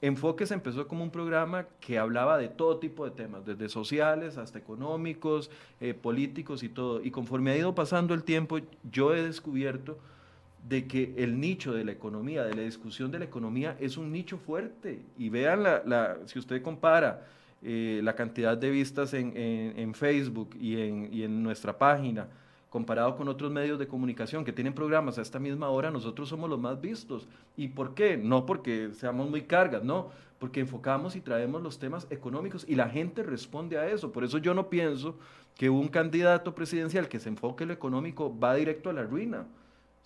Enfoques empezó como un programa que hablaba de todo tipo de temas, desde sociales hasta económicos, eh, políticos y todo. Y conforme ha ido pasando el tiempo, yo he descubierto de que el nicho de la economía, de la discusión de la economía, es un nicho fuerte. Y vean, la, si usted compara eh, la cantidad de vistas en, Facebook y en, y en, nuestra página, comparado con otros medios de comunicación que tienen programas a esta misma hora, nosotros somos los más vistos. ¿Y por qué? No porque seamos muy cargas, no, porque enfocamos y traemos los temas económicos y la gente responde a eso. Por eso yo no pienso que un candidato presidencial que se enfoque en lo económico va directo a la ruina.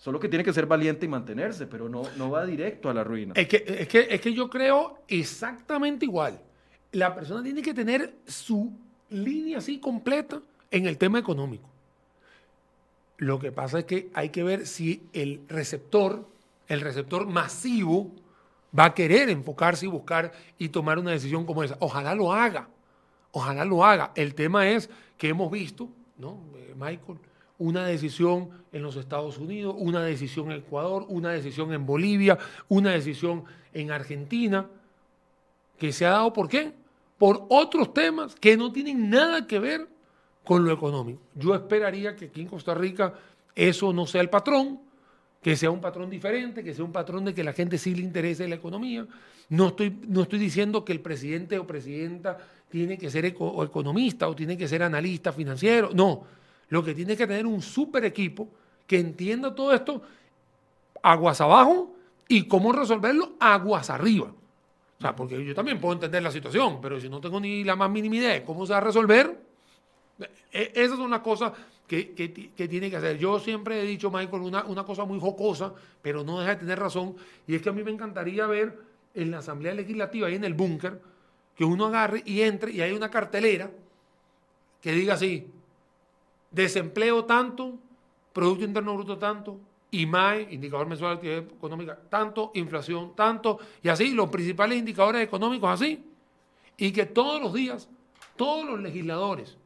Solo que tiene que ser valiente y mantenerse, pero no, no va directo a la ruina. Es que, es, que, es que yo creo exactamente igual. La persona tiene que tener su línea así completa en el tema económico. Lo que pasa es que hay que ver si el receptor, el receptor masivo, va a querer enfocarse y buscar y tomar una decisión como esa. Ojalá lo haga, ojalá lo haga. El tema es que hemos visto, ¿no? Eh, Michael, una decisión en los Estados Unidos, una decisión en Ecuador, una decisión en Bolivia, una decisión en Argentina, que se ha dado por qué? Por otros temas que no tienen nada que ver con lo económico. Yo esperaría que aquí en Costa Rica eso no sea el patrón, que sea un patrón diferente, que sea un patrón de que la gente sí le interese la economía. No estoy, no estoy diciendo que el presidente o presidenta tiene que ser economista o tiene que ser analista financiero, no lo que tiene que tener un super equipo que entienda todo esto aguas abajo y cómo resolverlo aguas arriba. O sea, porque yo también puedo entender la situación, pero si no tengo ni la más mínima idea de cómo se va a resolver, e, esas son las cosas que, que, tiene que hacer. Yo siempre he dicho, Michael, una, una cosa muy jocosa, pero no deja de tener razón, y es que a mí me encantaría ver en la Asamblea Legislativa, ahí en el búnker, que uno agarre y entre y hay una cartelera que diga así, desempleo tanto, Producto Interno Bruto tanto, IMAE, indicador mensual de actividad económica, tanto, inflación, tanto, y así, los principales indicadores económicos así. Y que todos los días, todos los legisladores,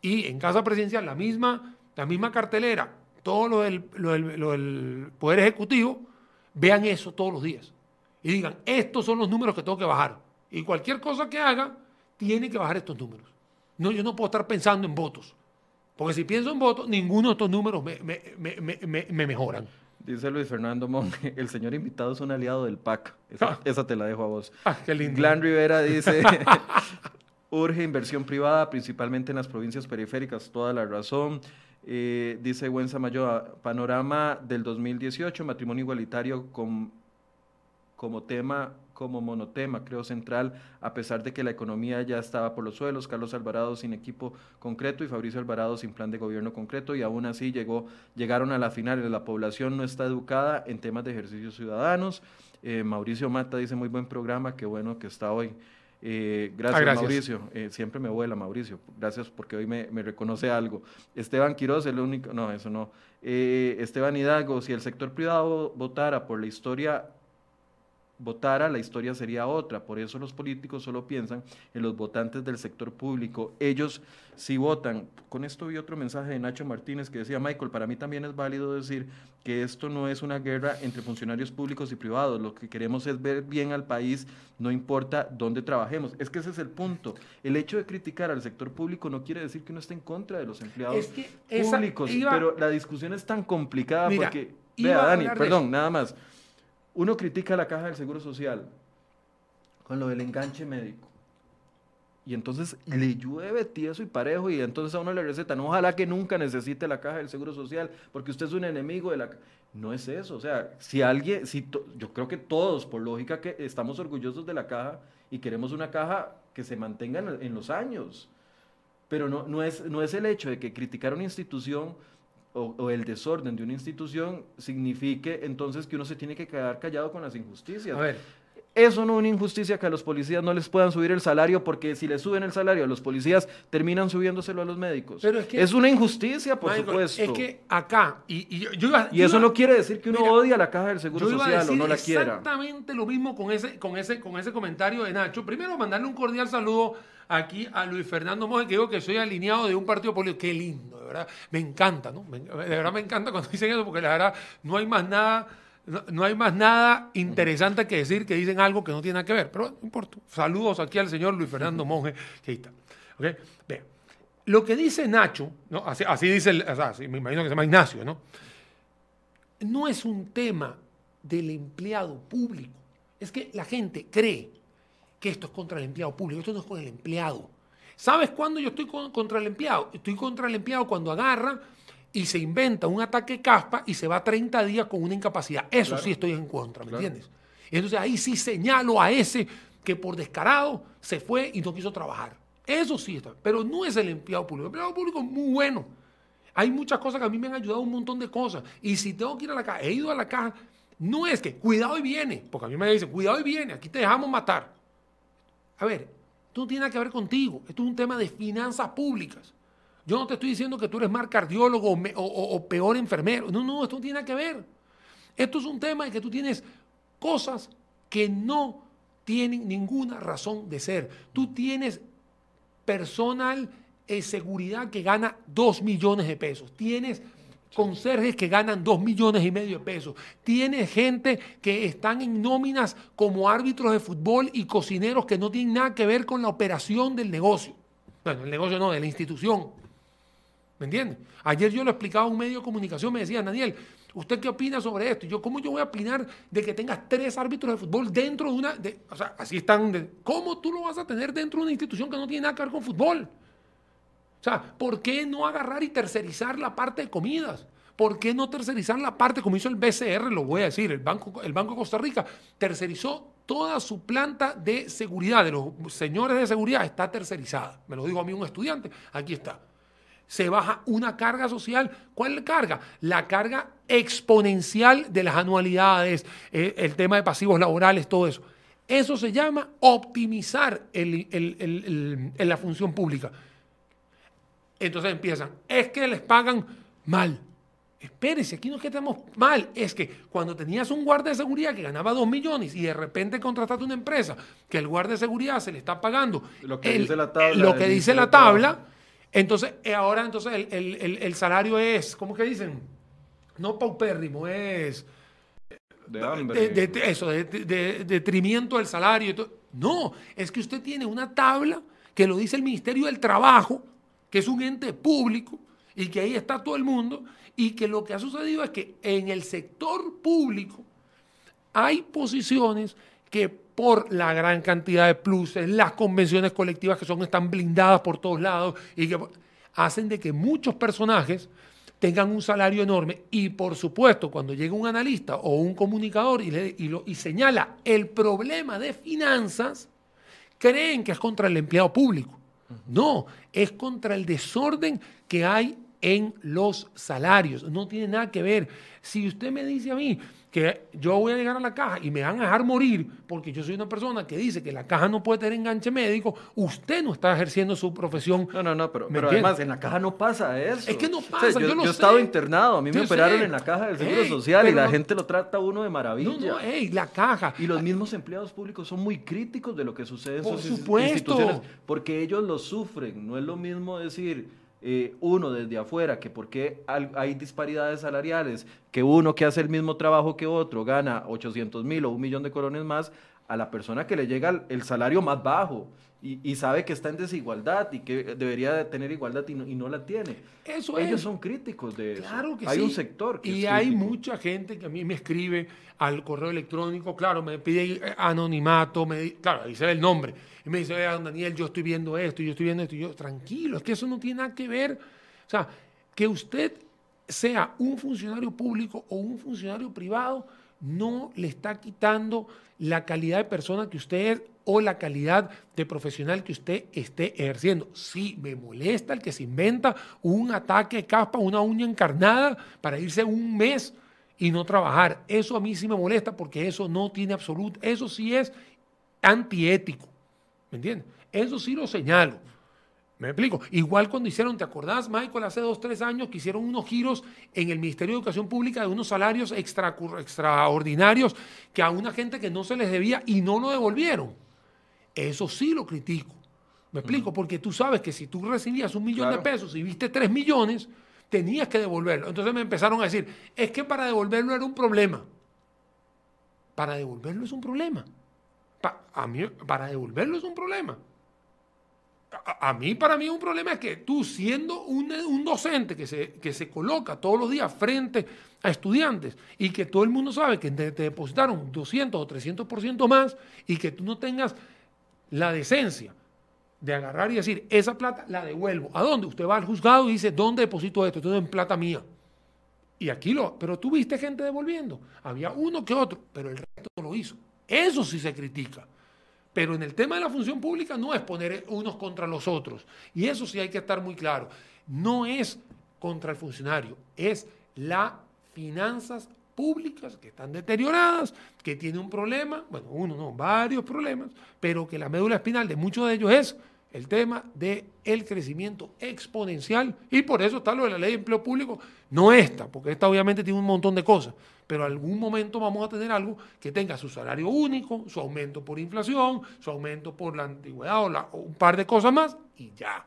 y en Casa Presidencial la misma, la misma cartelera, todo lo del, Poder Ejecutivo, vean eso todos los días. Y digan, estos son los números que tengo que bajar. Y cualquier cosa que haga, tiene que bajar estos números. No, yo no puedo estar pensando en votos. Porque si pienso en votos, ninguno de estos números me, mejoran. Dice Luis Fernando Monge, el señor invitado es un aliado del PAC. Ah. Esa, te la dejo a vos. Ah, qué lindo. Glan Rivera dice, urge inversión privada, principalmente en las provincias periféricas, toda la razón. Eh, dice Buen Samayoa, panorama del 2018, matrimonio igualitario con, como tema como monotema, creo, central, a pesar de que la economía ya estaba por los suelos, Carlos Alvarado sin equipo concreto y Fabricio Alvarado sin plan de gobierno concreto, y aún así llegó, llegaron a la final. La población no está educada en temas de ejercicios ciudadanos. Eh, Mauricio Mata dice, muy buen programa, qué bueno que está hoy. Eh, ah, gracias, Mauricio. Eh, siempre me vuela, Mauricio. Gracias porque hoy me, me, reconoce algo. Esteban Quiroz, el único. No, eso no. Esteban Hidalgo, si el sector privado votara por la historia votara, la historia sería otra. Por eso los políticos solo piensan en los votantes del sector público. Ellos sí votan. Con esto vi otro mensaje de Nacho Martínez que decía, Michael, para mí también es válido decir que esto no es una guerra entre funcionarios públicos y privados. Lo que queremos es ver bien al país, no importa dónde trabajemos. Es que ese es el punto. El hecho de criticar al sector público no quiere decir que uno esté en contra de los empleados públicos, pero la discusión es tan complicada porque... Vea, Dani, perdón, nada más uno critica la caja del Seguro Social con lo del enganche médico. Y entonces le llueve tieso y parejo y entonces a uno le recetan, ojalá que nunca necesite la caja del Seguro Social porque usted es un enemigo de la... No es eso, o sea, si alguien, si yo creo que todos, por lógica, que estamos orgullosos de la caja y queremos una caja que se mantenga en, en los años. pero no, no, es, no es el hecho de que criticar una institución o, o, el desorden de una institución signifique entonces que uno se tiene que quedar callado con las injusticias. A ver, Eso no es una injusticia que a los policías no les puedan subir el salario, porque si les suben el salario a los policías, terminan subiéndoselo a los médicos. Pero es que- una injusticia, por Michael, supuesto. es que acá, y, y yo, yo iba- y eso iba- no quiere decir que uno Mira, odia la caja del Seguro Social o no la quiera. exactamente lo mismo con ese, con, ese, con ese comentario de Nacho. Primero, mandarle un cordial saludo aquí a Luis Fernando Monge, que digo que soy alineado de un partido político. Qué lindo, de verdad. Me encanta, ¿no? De verdad me encanta cuando dicen eso, porque la verdad no hay más nada. No, no hay más nada interesante que decir que dicen algo que no tiene nada que ver. Pero no importa. Saludos aquí al señor Luis Fernando Monge, que ahí está. ¿Ok? Vea. Lo que dice Nacho, ¿no? así, así dice, el, o sea, así me imagino que se llama Ignacio, ¿no? no es un tema del empleado público. Es que la gente cree que esto es contra el empleado público, esto no es con el empleado. ¿Sabes cuándo yo estoy con- contra el empleado? Estoy contra el empleado cuando agarra y se inventa un ataque caspa y se va 30 días con una incapacidad. Eso Claro. sí estoy en contra, ¿me Claro. entiendes? Entonces ahí sí señalo a ese que por descarado se fue y no quiso trabajar. Eso sí está. Pero no es el empleado público. El empleado público es muy bueno. Hay muchas cosas que a mí me han ayudado un montón de cosas. Y si tengo que ir a la caja, he ido a la caja, no es que cuidado y viene, porque a mí me dicen, cuidado y viene, aquí te dejamos matar. A ver, esto no tiene nada que ver contigo, esto es un tema de finanzas públicas. Yo no te estoy diciendo que tú eres más cardiólogo o, peor enfermero. No, no, esto no tiene nada que ver. Esto es un tema de que tú tienes cosas que no tienen ninguna razón de ser. Tú tienes personal de seguridad que gana 2 millones de pesos. Tienes conserjes que ganan 2 millones y medio de pesos. Tienes gente que están en nóminas como árbitros de fútbol y cocineros que no tienen nada que ver con la operación del negocio. Bueno, el negocio no, de la institución. ¿Me entiendes? Ayer yo lo explicaba a un medio de comunicación, me decían, Daniel, ¿usted qué opina sobre esto? Y yo, ¿cómo yo voy a opinar de que tengas tres árbitros de fútbol dentro de una... de- o sea, así están... ¿Cómo tú lo vas a tener dentro de una institución que no tiene nada que ver con fútbol? O sea, ¿por qué no agarrar y tercerizar la parte de comidas? ¿Por qué no tercerizar la parte, como hizo el BCR, lo voy a decir, el Banco, el Banco de Costa Rica, tercerizó toda su planta de seguridad, de los señores de seguridad, está tercerizada. Me lo dijo a mí un estudiante, aquí está. Se baja una carga social. ¿Cuál carga? La carga exponencial de las anualidades, eh, el tema de pasivos laborales, todo eso. Eso se llama optimizar el- el- el- la función pública. Entonces empiezan, es que les pagan mal. Espérese, aquí no es que estemos mal, es que cuando tenías un guardia de seguridad que ganaba 2 millones y de repente contrataste una empresa que el guardia de seguridad se le está pagando Lo que dice la tabla lo del que dice la tabla, entonces eh, ahora entonces el, el- el- el salario es, ¿cómo que dicen? No paupérrimo, es De hambre. de, de- eso, de, de- de detrimento del salario. No, es que usted tiene una tabla que lo dice el Ministerio del Trabajo, que es un ente público y que ahí está todo el mundo, y que lo que ha sucedido es que en el sector público hay posiciones que por la gran cantidad de pluses, las convenciones colectivas que son están blindadas por todos lados y que hacen de que muchos personajes tengan un salario enorme y por supuesto cuando llega un analista o un comunicador y, le- y lo- y señala el problema de finanzas, creen que es contra el empleado público. No, es contra el desorden que hay en los salarios. No tiene nada que ver. Si usted me dice a mí que yo voy a llegar a la caja y me van a dejar morir porque yo soy una persona que dice que la caja no puede tener enganche médico, usted no está ejerciendo su profesión. No, no, no, pero, ¿Me pero además en la caja no pasa eso. Es que no O sea, pasa, yo, yo lo he estado internado, a mí me operaron sé. en la caja del Seguro Ey, Social y la no- gente lo trata uno de maravilla. No, no, ey, la caja. Y los mismos empleados públicos son muy críticos de lo que sucede en Por sus supuesto. instituciones, porque ellos lo sufren. No es lo mismo decir eh, uno desde afuera que porque al- hay disparidades salariales, que uno que hace el mismo trabajo que otro gana 800 mil o un millón de colones más, a la persona que le llega el salario más bajo y, y sabe que está en desigualdad y que debería de tener igualdad y no, y no la tiene. Eso Ellos es. son críticos de eso. Claro que hay sí. un sector que Y es hay mucha gente que a mí me escribe al correo electrónico, claro, me pide eh, anonimato, me, claro, ahí se ve el nombre. Y me dice, "Vea, don Daniel, yo estoy viendo esto, yo estoy viendo esto. Y yo, tranquilo, es que eso no tiene nada que ver. O sea, que usted sea un funcionario público o un funcionario privado, no le está quitando la calidad de persona que usted o la calidad de profesional que usted esté ejerciendo. Sí, me molesta el que se inventa un ataque de caspa, una uña encarnada para irse un mes y no trabajar. Eso a mí sí me molesta porque eso no tiene absoluto, eso sí es antiético. ¿Me entiendes? Eso sí lo señalo. ¿Me explico? Igual cuando hicieron, ¿te acordás, Michael, hace dos, tres años que hicieron unos giros en el Ministerio de Educación Pública de unos salarios extraordinarios que a una gente que no se les debía y no lo devolvieron? Eso sí lo critico. ¿Me explico? Porque tú sabes que si tú recibías un millón de pesos y viste tres millones, tenías que devolverlo. Entonces me empezaron a decir, es que para devolverlo era un problema. Para devolverlo es un problema. a mí, para devolverlo es un problema a, mí, para mí, un problema es que tú, siendo un, docente que se, que se coloca todos los días frente a estudiantes y que todo el mundo sabe que te, depositaron 200 o 300% más y que tú no tengas la decencia de agarrar y decir, esa plata la devuelvo. ¿A dónde? Usted va al juzgado y dice, ¿dónde deposito esto? Esto es en plata mía. Y aquí lo, pero tú viste gente devolviendo. Había uno que otro, pero el resto no lo hizo. Eso sí se critica. Pero en el tema de la función pública no es poner unos contra los otros. Y eso sí hay que estar muy claro. No es contra el funcionario, es las finanzas públicas que están deterioradas, que tiene un problema, bueno, uno no, varios problemas, pero que la médula espinal de muchos de ellos es el tema del el crecimiento exponencial y por eso está lo de la ley de empleo público, no esta, porque esta obviamente tiene un montón de cosas, pero algún momento vamos a tener algo que tenga su salario único, su aumento por inflación, su aumento por la antigüedad o, un par de cosas más y ya,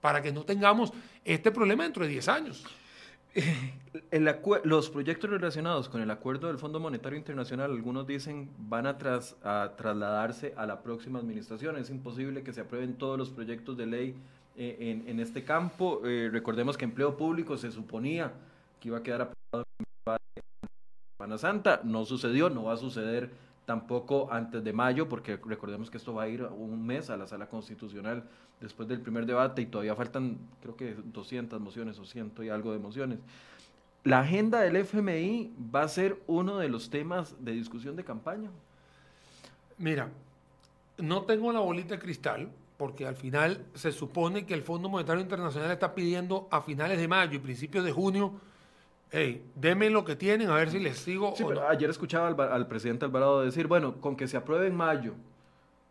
para que no tengamos este problema dentro de 10 años. Los proyectos relacionados con el acuerdo del Fondo Monetario Internacional, algunos dicen van a, trasladarse a la próxima administración. Es imposible que se aprueben todos los proyectos de ley eh, en, este campo. Eh, recordemos que empleo público se suponía que iba a quedar aprobado en Semana Santa. No sucedió, no va a suceder tampoco antes de mayo, porque recordemos que esto va a ir un mes a la sala constitucional después del primer debate y todavía faltan, creo que 200 mociones o ciento y algo de mociones. La agenda del FMI va a ser uno de los temas de discusión de campaña. Mira, no tengo la bolita de cristal, porque al final se supone que el Fondo Monetario Internacional está pidiendo a finales de mayo y principios de junio hey, denme lo que tienen, a ver si les sigo. Ayer escuchaba al, presidente Alvarado decir, bueno, con que se apruebe en mayo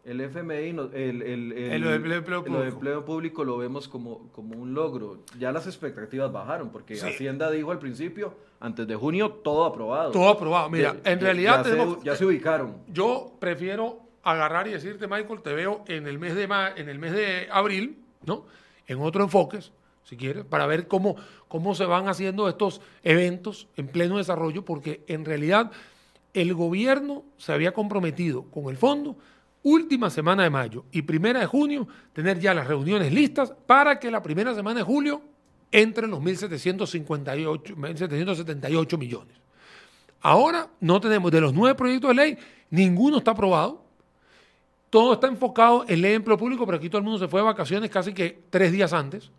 el FMI, el, el, empleo, público. lo vemos como, como un logro. Ya las expectativas bajaron, porque Hacienda dijo al principio, antes de junio, todo aprobado. Todo aprobado. Mira, en realidad ya, se, ubicaron. Yo prefiero agarrar y decirte, Michael, te veo en el mes de, en el mes de abril, ¿no? En otro enfoques, si quieres, para ver cómo, cómo se van haciendo estos eventos en pleno desarrollo, porque en realidad el gobierno se había comprometido con el fondo última semana de mayo y primera de junio tener ya las reuniones listas para que la primera semana de julio entren los 1.758, 1.778 millones. Ahora no tenemos, de los nueve proyectos de ley, ninguno está aprobado. Todo está enfocado en ley de empleo público, pero aquí todo el mundo se fue de vacaciones casi que tres días antes.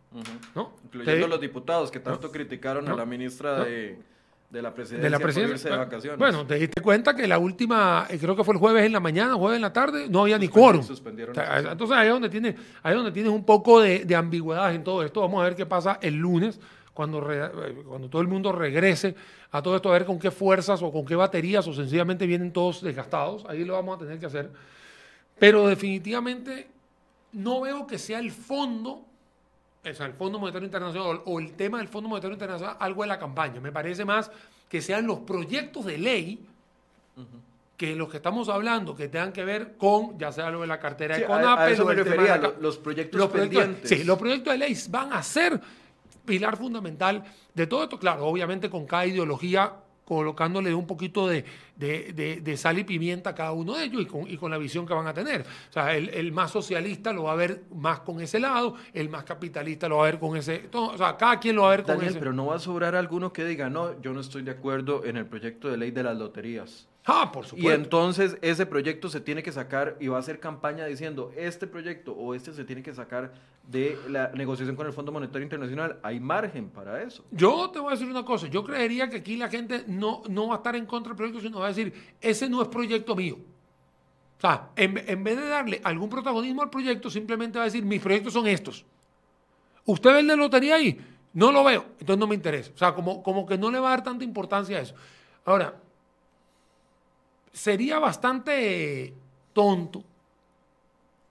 ¿no? Incluyendo los diputados que tanto criticaron a la ministra de, la presidencia, de vacaciones. Bueno, te diste cuenta que la última, eh, creo que fue el jueves en la mañana, jueves en la tarde, no había ni quórum. entonces ahí es donde tienes, ahí donde tienes un poco de, de, ambigüedad en todo esto. Vamos a ver qué pasa el lunes. Cuando, eh, cuando todo el mundo regrese a todo esto, a ver con qué fuerzas o con qué baterías o sencillamente vienen todos desgastados, ahí lo vamos a tener que hacer. Pero definitivamente no veo que sea el fondo, o sea, el Fondo Monetario Internacional o el tema del Fondo Monetario Internacional algo de la campaña. Me parece más que sean los proyectos de ley que los que estamos hablando, que tengan que ver con, ya sea lo de la cartera de CONAPE, los proyectos pendientes. sí, los proyectos de ley van a ser pilar fundamental de todo esto, claro, obviamente con cada ideología colocándole un poquito de, de, sal y pimienta a cada uno de ellos y con, y con la visión que van a tener. O sea, el, más socialista lo va a ver más con ese lado, el más capitalista lo va a ver con ese... o sea, cada quien lo va a ver con ese... Pero no va a sobrar alguno que diga, no, yo no estoy de acuerdo en el proyecto de ley de las loterías. Ah, por supuesto. Y entonces ese proyecto se tiene que sacar y va a hacer campaña diciendo, este proyecto o este se tiene que sacar de la negociación con el Fondo Monetario Internacional. Hay margen para eso. Yo te voy a decir una cosa, yo creería que aquí la gente no, no va a estar en contra del proyecto, sino va a decir, ese no es proyecto mío. O sea, en, en, vez de darle algún protagonismo al proyecto, simplemente va a decir, mis proyectos son estos. ¿Usted ve el de lotería ahí? No lo veo, entonces no me interesa. O sea, como, como que no le va a dar tanta importancia a eso. Ahora, sería bastante tonto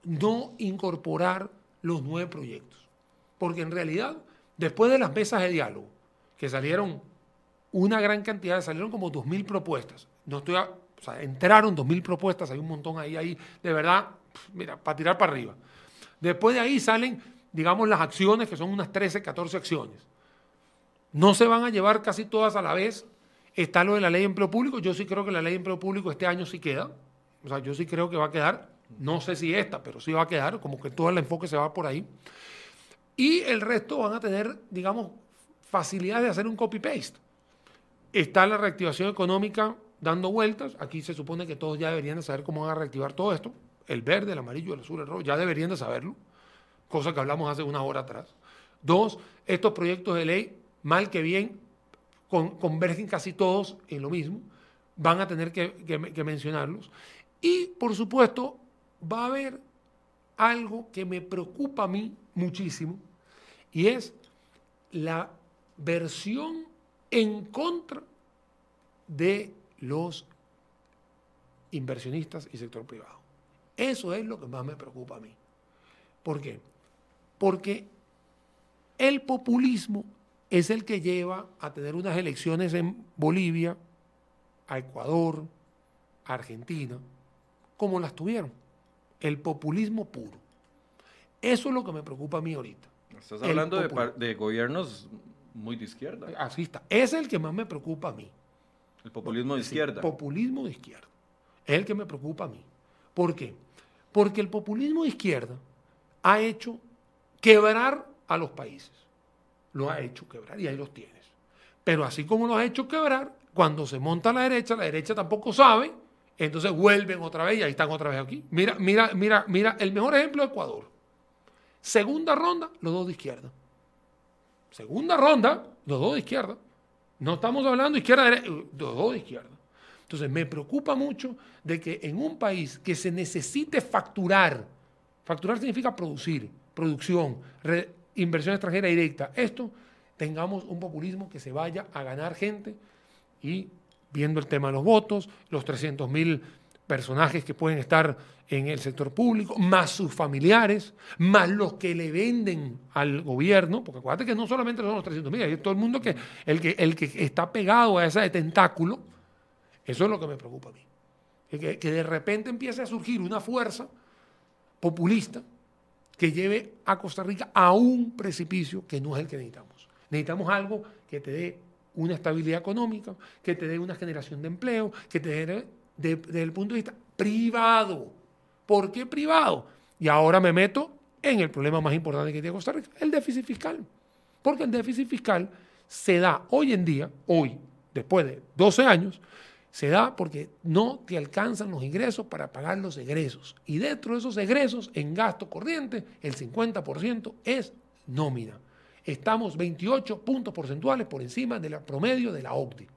no incorporar los nueve proyectos. Porque en realidad, después de las mesas de diálogo, que salieron una gran cantidad, salieron como dos mil propuestas. No estoy o sea, entraron dos mil propuestas, hay un montón ahí, ahí, de verdad, mira, para tirar para arriba. Después de ahí salen, digamos, las acciones, que son unas 13, 14 acciones. No se van a llevar casi todas a la vez. Está lo de la ley de empleo público. Yo sí creo que la ley de empleo público este año sí queda. O sea, yo sí creo que va a quedar. No sé si esta, pero sí va a quedar. Como que todo el enfoque se va por ahí. Y el resto van a tener, digamos, facilidad de hacer un copy-paste. Está la reactivación económica dando vueltas. Aquí se supone que todos ya deberían de saber cómo van a reactivar todo esto. El verde, el amarillo, el azul, el rojo, ya deberían de saberlo. Cosa que hablamos hace una hora atrás. Dos, estos proyectos de ley, mal que bien, convergen casi todos en lo mismo. Van a tener que, que mencionarlos. Y, por supuesto, va a haber algo que me preocupa a mí muchísimo, y es la versión en contra de los inversionistas y sector privado. Eso es lo que más me preocupa a mí. ¿Por qué? Porque el populismo es el que lleva a tener unas elecciones en Bolivia, a Ecuador, a Argentina, como las tuvieron. El populismo puro. Eso es lo que me preocupa a mí ahorita. Estás hablando de, de, gobiernos muy de izquierda. Así está. Es el que más me preocupa a mí. El populismo de izquierda. El populismo de izquierda. Es el que me preocupa a mí. ¿Por qué? Porque el populismo de izquierda ha hecho quebrar a los países. Lo ha hecho quebrar y ahí los tienes. Pero así como lo ha hecho quebrar, cuando se monta la derecha, la derecha tampoco sabe, entonces vuelven otra vez y ahí están otra vez aquí. Mira, mira, mira, mira, el mejor ejemplo de Ecuador. Segunda ronda, los dos de izquierda. Segunda ronda, los dos de izquierda. No estamos hablando izquierda, derecha, los dos de izquierda. Entonces me preocupa mucho de que en un país que se necesite facturar, facturar significa producir, producción, inversión extranjera directa, esto tengamos un populismo que se vaya a ganar gente y viendo el tema de los votos, los 300 mil personajes que pueden estar en el sector público, más sus familiares, más los que le venden al gobierno, porque acuérdate que no solamente son los 300 mil, hay todo el mundo que el, que el que está pegado a ese tentáculo, eso es lo que me preocupa a mí. Que de repente empiece a surgir una fuerza populista que lleve a Costa Rica a un precipicio que no es el que necesitamos. Necesitamos algo que te dé una estabilidad económica, que te dé una generación de empleo, que te dé desde el punto de vista privado. ¿Por qué privado? Y ahora me meto en el problema más importante que tiene Costa Rica, el déficit fiscal. Porque el déficit fiscal se da hoy en día, hoy, después de 12 años, se da porque no te alcanzan los ingresos para pagar los egresos. Y dentro de esos egresos, en gasto corriente, el 50% es nómina. Estamos 28 puntos porcentuales por encima del promedio de la OCDE.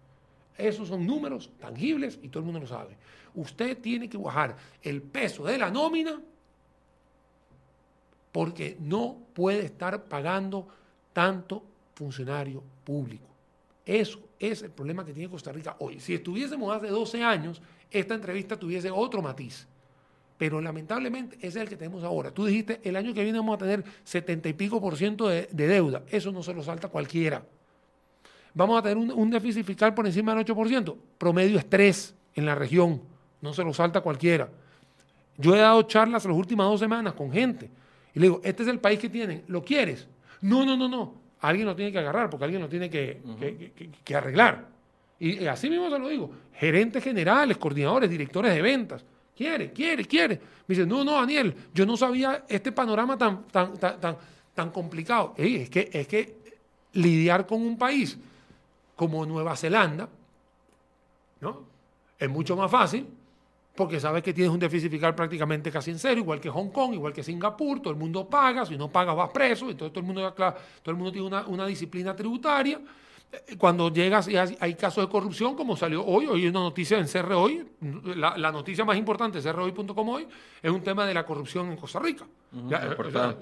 Esos son números tangibles y todo el mundo lo sabe. Usted tiene que bajar el peso de la nómina porque no puede estar pagando tanto funcionario público. Eso es el problema que tiene Costa Rica hoy. Si estuviésemos hace 12 años, esta entrevista tuviese otro matiz. Pero lamentablemente ese es el que tenemos ahora. Tú dijiste, el año que viene vamos a tener 70 y pico por ciento de, de deuda. Eso no se lo salta cualquiera vamos a tener un, déficit fiscal por encima del 8%. Promedio es 3 en la región, no se lo salta cualquiera. Yo he dado charlas las últimas dos semanas con gente y le digo, este es el país que tienen, ¿lo quieres? No, no, no, no. Alguien lo tiene que agarrar porque alguien lo tiene que, que, arreglar. Y así mismo se lo digo. Gerentes generales, coordinadores, directores de ventas. Quiere, quiere, quiere. Me dice, no, no, Daniel, yo no sabía este panorama tan, tan, tan, tan, tan complicado. es, que, es que lidiar con un país como Nueva Zelanda, ¿no? Es mucho más fácil porque sabes que tienes un déficit fiscal prácticamente casi en cero, igual que Hong Kong, igual que Singapur, todo el mundo paga, si no pagas vas preso, entonces todo el mundo, todo el mundo tiene una, disciplina tributaria eh, cuando llegas y hay, casos de corrupción, como salió hoy, hoy hay una noticia en CR Hoy, la, noticia más importante de CRHoy.com hoy, es un tema de la corrupción en Costa Rica.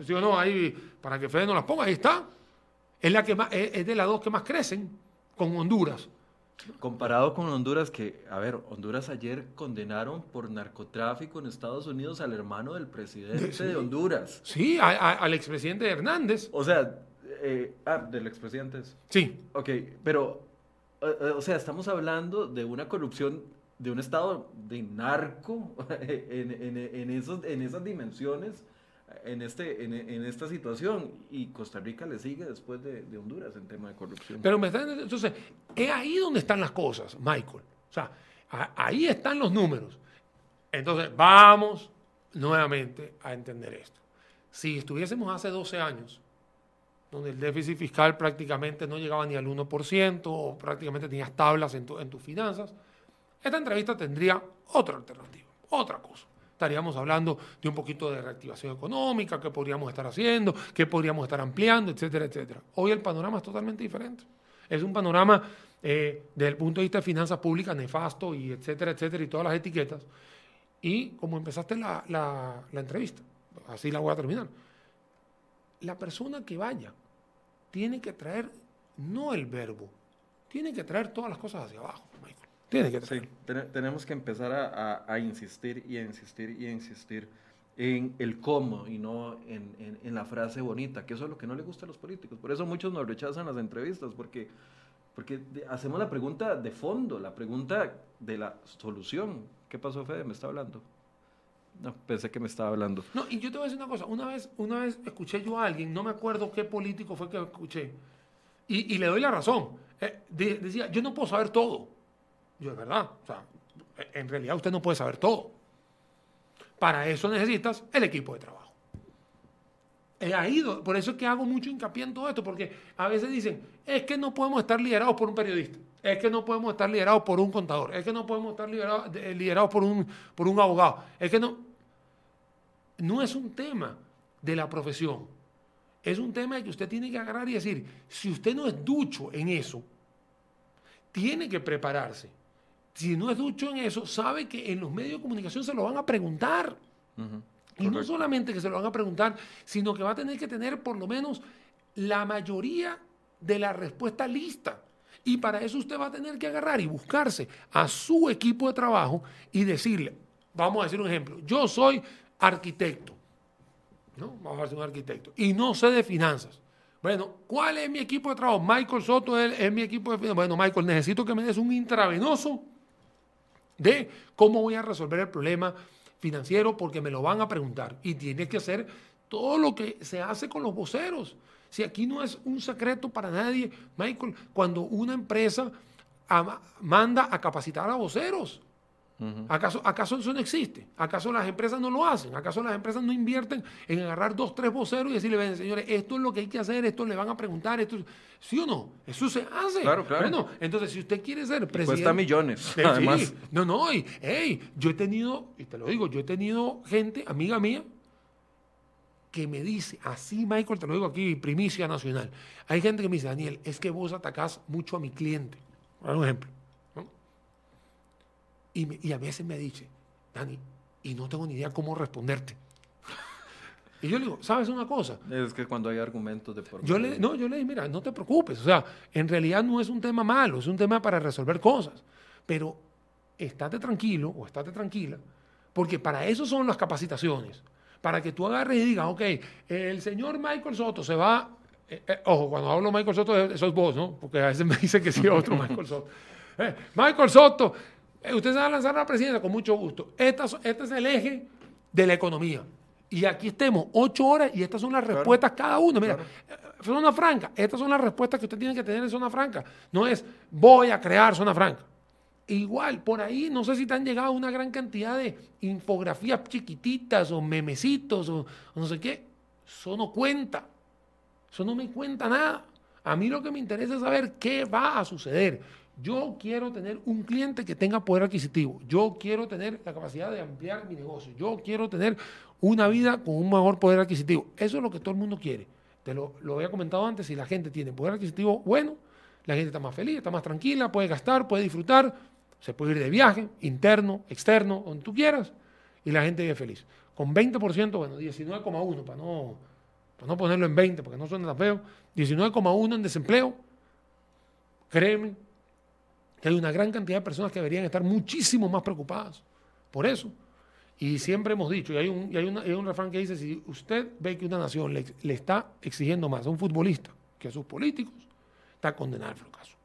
si o no, ahí, para que Fede no las ponga, ahí está. Es, la que más, es de las dos que más crecen con Honduras. Comparado con Honduras, que, a ver, Honduras ayer condenaron por narcotráfico en Estados Unidos al hermano del presidente de Honduras. Sí, al expresidente Hernández. O sea, eh, ah, del expresidente. Sí. Ok, pero, eh, eh, o sea, estamos hablando de una corrupción de un estado de narco en, esos, en esas dimensiones en, este, en, esta situación y Costa Rica le sigue después de, Honduras en tema de corrupción. Pero me entonces, es ahí donde están las cosas, Michael. O sea, ahí están los números. Entonces, vamos nuevamente a entender esto. Si estuviésemos hace 12 años, donde el déficit fiscal prácticamente no llegaba ni al 1%, o prácticamente tenías tablas en, en tus finanzas, esta entrevista tendría otra alternativa, otra cosa estaríamos hablando de un poquito de reactivación económica, qué podríamos estar haciendo, qué podríamos estar ampliando, etcétera, etcétera. Hoy el panorama es totalmente diferente. Es un panorama eh, desde el punto de vista de finanzas públicas nefasto y etcétera, etcétera, y todas las etiquetas. Y como empezaste la, la entrevista, así la voy a terminar, la persona que vaya tiene que traer no el verbo, tiene que traer todas las cosas hacia abajo. Tiene que Sí, tenemos que empezar a, insistir y a insistir y a insistir en el cómo y no en, en, la frase bonita, que eso es lo que no le gusta a los políticos. Por eso muchos nos rechazan las entrevistas, porque, porque hacemos la pregunta de fondo, la pregunta de la solución. ¿Qué pasó, Fede? ¿Me está hablando? No, pensé que me estaba hablando. No, y yo te voy a decir una cosa. Una vez, una vez escuché yo a alguien, no me acuerdo qué político fue que escuché, y, y le doy la razón. Eh, decía, yo no puedo saber todo. Yo, es verdad. O sea, en realidad usted no puede saber todo. Para eso necesitas el equipo de trabajo. He ido, por eso es que hago mucho hincapié en todo esto, porque a veces dicen, es que no podemos estar liderados por un periodista, es que no podemos estar liderados por un contador, es que no podemos estar liderados, liderados por, un, por un abogado, es que no... No es un tema de la profesión, es un tema de que usted tiene que agarrar y decir, si usted no es ducho en eso, tiene que prepararse si no es ducho en eso, sabe que en los medios de comunicación se lo van a preguntar. Y no solamente que se lo van a preguntar, sino que va a tener que tener por lo menos la mayoría de la respuesta lista. Y para eso usted va a tener que agarrar y buscarse a su equipo de trabajo y decirle, vamos a decir un ejemplo, yo soy arquitecto, ¿no? Vamos a ser un arquitecto, y no sé de finanzas. Bueno, ¿cuál es mi equipo de trabajo? Michael Soto es, es mi equipo de finanzas. Bueno, Michael, necesito que me des un intravenoso de cómo voy a resolver el problema financiero porque me lo van a preguntar. Y tienes que hacer todo lo que se hace con los voceros. Si aquí no es un secreto para nadie, Michael, cuando una empresa manda a capacitar a voceros, ¿Acaso, ¿Acaso eso no existe? ¿Acaso las empresas no lo hacen? ¿Acaso las empresas no invierten en agarrar dos, tres voceros y decirle, ven, señores, esto es lo que hay que hacer, esto le van a preguntar, esto ¿Sí o no? Eso se hace. Claro, claro. Bueno, entonces, si usted quiere ser presidente... Cuesta millones, además. No, no, y, hey, yo he tenido, y te lo digo, yo he tenido gente, amiga mía, que me dice, así Michael, te lo digo aquí, primicia nacional. Hay gente que me dice, Daniel, es que vos atacás mucho a mi cliente. Por un ejemplo. Y, a veces me dice, Dani, y no tengo ni idea cómo responderte. Y yo le digo, ¿sabes una cosa? Es que cuando hay argumentos de forma... Yo le, no, yo le digo, mira, no te preocupes. O sea, en realidad no es un tema malo, es un tema para resolver cosas. Pero estate tranquilo o estate tranquila, porque para eso son las capacitaciones. Para que tú agarres y digas, ok, el señor Michael Soto se va... Eh, eh, ojo, cuando hablo Michael Soto, eso es vos, ¿no? Porque a veces me dicen que sí, otro Michael Soto. Eh, Michael Soto usted se va a lanzar a la presidencia con mucho gusto. este es el eje de la economía. Y aquí estemos ocho horas y estas son las respuestas cada uno. Mira, eh, zona franca, estas son las respuestas que usted tiene que tener en zona franca. No es voy a crear zona franca. Igual, por ahí, no sé si te han llegado una gran cantidad de infografías chiquititas o memecitos o, o no sé qué. Eso no cuenta. Eso no me cuenta nada. A mí lo que me interesa es saber qué va a suceder. Yo quiero tener un cliente que tenga poder adquisitivo. Yo quiero tener la capacidad de ampliar mi negocio. Yo quiero tener una vida con un mejor poder adquisitivo. Eso es lo que todo el mundo quiere. Te lo, lo había comentado antes. Si la gente tiene poder adquisitivo bueno, la gente está más feliz, está más tranquila, puede gastar, puede disfrutar, se puede ir de viaje, interno, externo, donde tú quieras, y la gente vive feliz. Con 20%, bueno, 19,1 para no, para no ponerlo en 20, porque no suena tan feo, 19,1 en desempleo, créeme que hay una gran cantidad de personas que deberían estar muchísimo más preocupadas por eso. Y siempre hemos dicho, y hay un, y hay, una, hay un refrán que dice, si usted ve que una nación le, le, está exigiendo más a un futbolista que a sus políticos, está condenado al fracaso.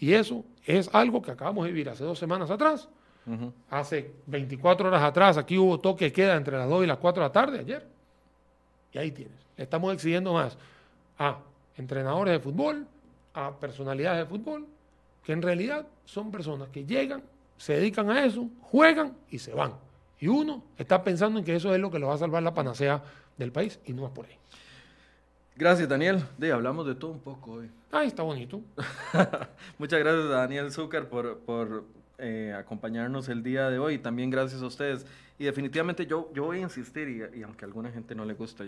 Y eso es algo que acabamos de vivir hace dos semanas atrás. Uh -huh. Hace 24 horas atrás, aquí hubo toque queda entre las 2 y las 4 de la tarde ayer. Y ahí tienes. Le estamos exigiendo más a entrenadores de fútbol, a personalidades de fútbol, que en realidad son personas que llegan, se dedican a eso, juegan y se van. Y uno está pensando en que eso es lo que le va a salvar la panacea del país y no es por ahí. Gracias, Daniel. De, hablamos de todo un poco hoy. Ay, está bonito. Muchas gracias a Daniel Zúcar por, por eh, acompañarnos el día de hoy. También gracias a ustedes. Y definitivamente yo, yo voy a insistir, y, y aunque a alguna gente no le gusta,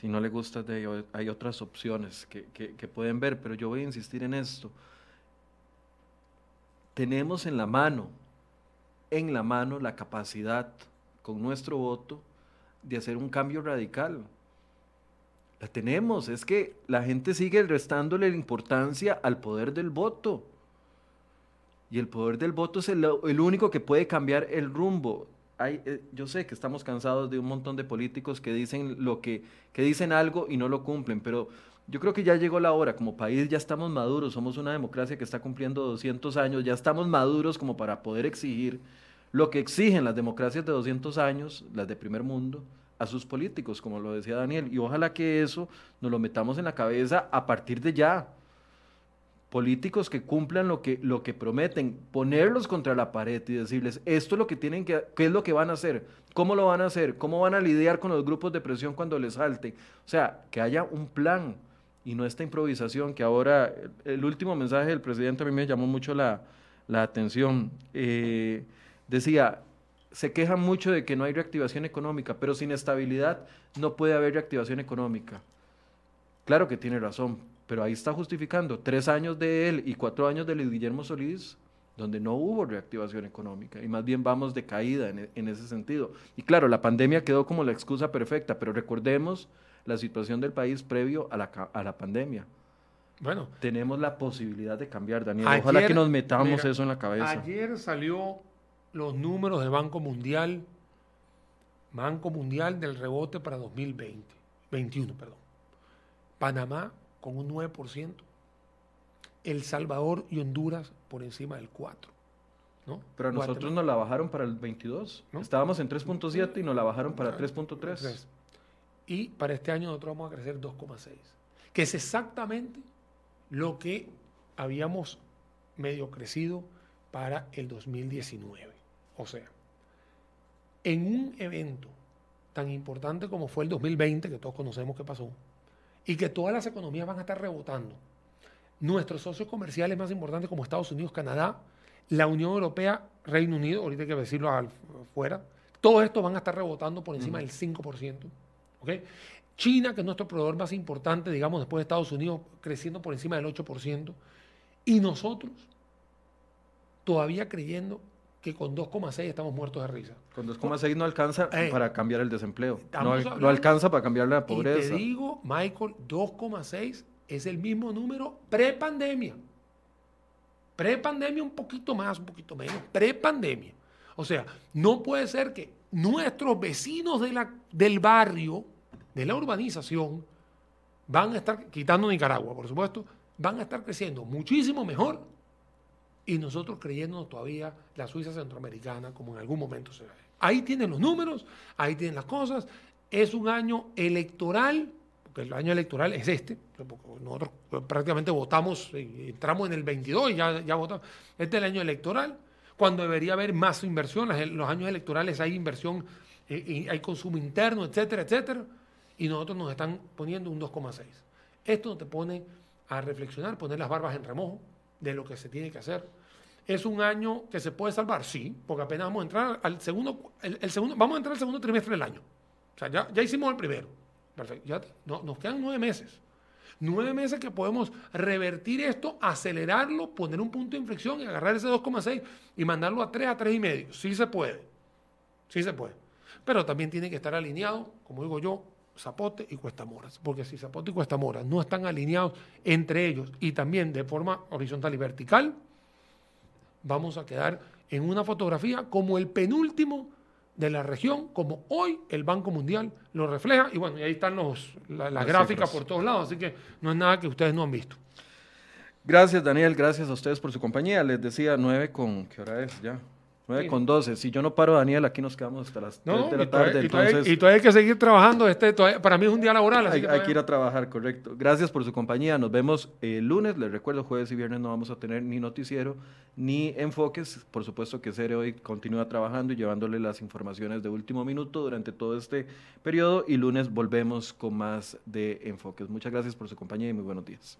si no le gusta, hay otras opciones que, pueden ver, pero yo voy a insistir en esto. Tenemos en la mano en la mano la capacidad con nuestro voto de hacer un cambio radical. La tenemos, es que la gente sigue restándole la importancia al poder del voto. Y el poder del voto es el único que puede cambiar el rumbo. Eh, yo sé que estamos cansados de un montón de políticos que dicen lo que, que dicen algo y no lo cumplen, pero yo creo que ya llegó la hora, como país ya estamos maduros, somos una democracia que está cumpliendo 200 años, ya estamos maduros como para poder exigir lo que exigen las democracias de 200 años, las de primer mundo, a sus políticos, como lo decía Daniel, y ojalá que eso nos lo metamos en la cabeza a partir de ya. Políticos que cumplan lo que, lo que prometen, ponerlos contra la pared y decirles, esto es lo que tienen que, qué es lo que van a hacer, cómo lo van a hacer, cómo van a lidiar con los grupos de presión cuando les salte. O sea, que haya un plan, y no esta improvisación que ahora, el último mensaje del presidente a mí me llamó mucho la, la atención. Eh, decía, se quejan mucho de que no hay reactivación económica, pero sin estabilidad no puede haber reactivación económica. Claro que tiene razón, pero ahí está justificando tres años de él y cuatro años de Luis Guillermo Solís, donde no hubo reactivación económica y más bien vamos de caída en, en ese sentido. Y claro, la pandemia quedó como la excusa perfecta, pero recordemos la situación del país previo a la, a la pandemia. Bueno, tenemos la posibilidad de cambiar, Daniel. Ayer, Ojalá que nos metamos mira, eso en la cabeza. Ayer salió los números de Banco Mundial, Banco Mundial del rebote para 2020, 21, perdón. Panamá con un 9%, El Salvador y Honduras por encima del 4%. ¿no? Pero a nosotros Guatemala. nos la bajaron para el 22. ¿no? Estábamos en 3.7 y nos la bajaron para 3.3. Y para este año nosotros vamos a crecer 2,6. Que es exactamente lo que habíamos medio crecido para el 2019. O sea, en un evento tan importante como fue el 2020, que todos conocemos que pasó, y que todas las economías van a estar rebotando, nuestros socios comerciales más importantes como Estados Unidos, Canadá, la Unión Europea, Reino Unido, ahorita hay que decirlo afuera, todos estos van a estar rebotando por encima uh -huh. del 5%. ¿okay? China, que es nuestro proveedor más importante, digamos, después de Estados Unidos, creciendo por encima del 8%. Y nosotros todavía creyendo que con 2,6 estamos muertos de risa. Con 2,6 no alcanza eh, para cambiar el desempleo. No, no, alcanza para cambiar la pobreza. Y te digo, Michael, 2,6 es el mismo número pre-pandemia. Pre-pandemia un poquito más, un poquito menos. Pre-pandemia. O sea, no puede ser que nuestros vecinos de la, del barrio, de la urbanización, van a estar, quitando Nicaragua, por supuesto, van a estar creciendo muchísimo mejor y nosotros creyéndonos todavía la Suiza centroamericana como en algún momento se ve. Ahí tienen los números, ahí tienen las cosas. Es un año electoral, porque el año electoral es este, nosotros prácticamente votamos, entramos en el 22 y ya, ya votamos. Este es el año electoral, cuando debería haber más inversión, los años electorales hay inversión, hay consumo interno, etcétera, etcétera, y nosotros nos están poniendo un 2,6. Esto te pone a reflexionar, poner las barbas en remojo de lo que se tiene que hacer. ¿Es un año que se puede salvar? Sí, porque apenas vamos a entrar al segundo, el, segundo vamos a entrar al segundo trimestre del año. O sea, ya, ya hicimos el primero. Perfecto. Ya no, nos quedan nueve meses. Nueve meses que podemos revertir esto, acelerarlo, poner un punto de inflexión y agarrar ese 2,6 y mandarlo a 3, a 3,5. Sí se puede. Sí se puede. Pero también tiene que estar alineado, como digo yo, Zapote y Cuesta Moras. Porque si Zapote y Cuesta Moras no están alineados entre ellos y también de forma horizontal y vertical, vamos a quedar en una fotografía como el penúltimo de la región, como hoy el Banco Mundial lo refleja. Y bueno, y ahí están los, las gráficas por todos lados, así que no es nada que ustedes no han visto. Gracias, Daniel. Gracias a ustedes por su compañía. Les decía nueve con. ¿Qué hora es ya? 9 con 12. Si yo no paro, Daniel, aquí nos quedamos hasta las 3 de la tarde. y, todavía, hay que seguir trabajando. Este, para mí es un día laboral. hay, que, ir a trabajar, correcto. Gracias por su compañía. Nos vemos el lunes. Les recuerdo, jueves y viernes no vamos a tener ni noticiero ni enfoques. Por supuesto que Cere hoy continúa trabajando y llevándole las informaciones de último minuto durante todo este periodo. Y lunes volvemos con más de enfoques. Muchas gracias por su compañía y muy buenos días.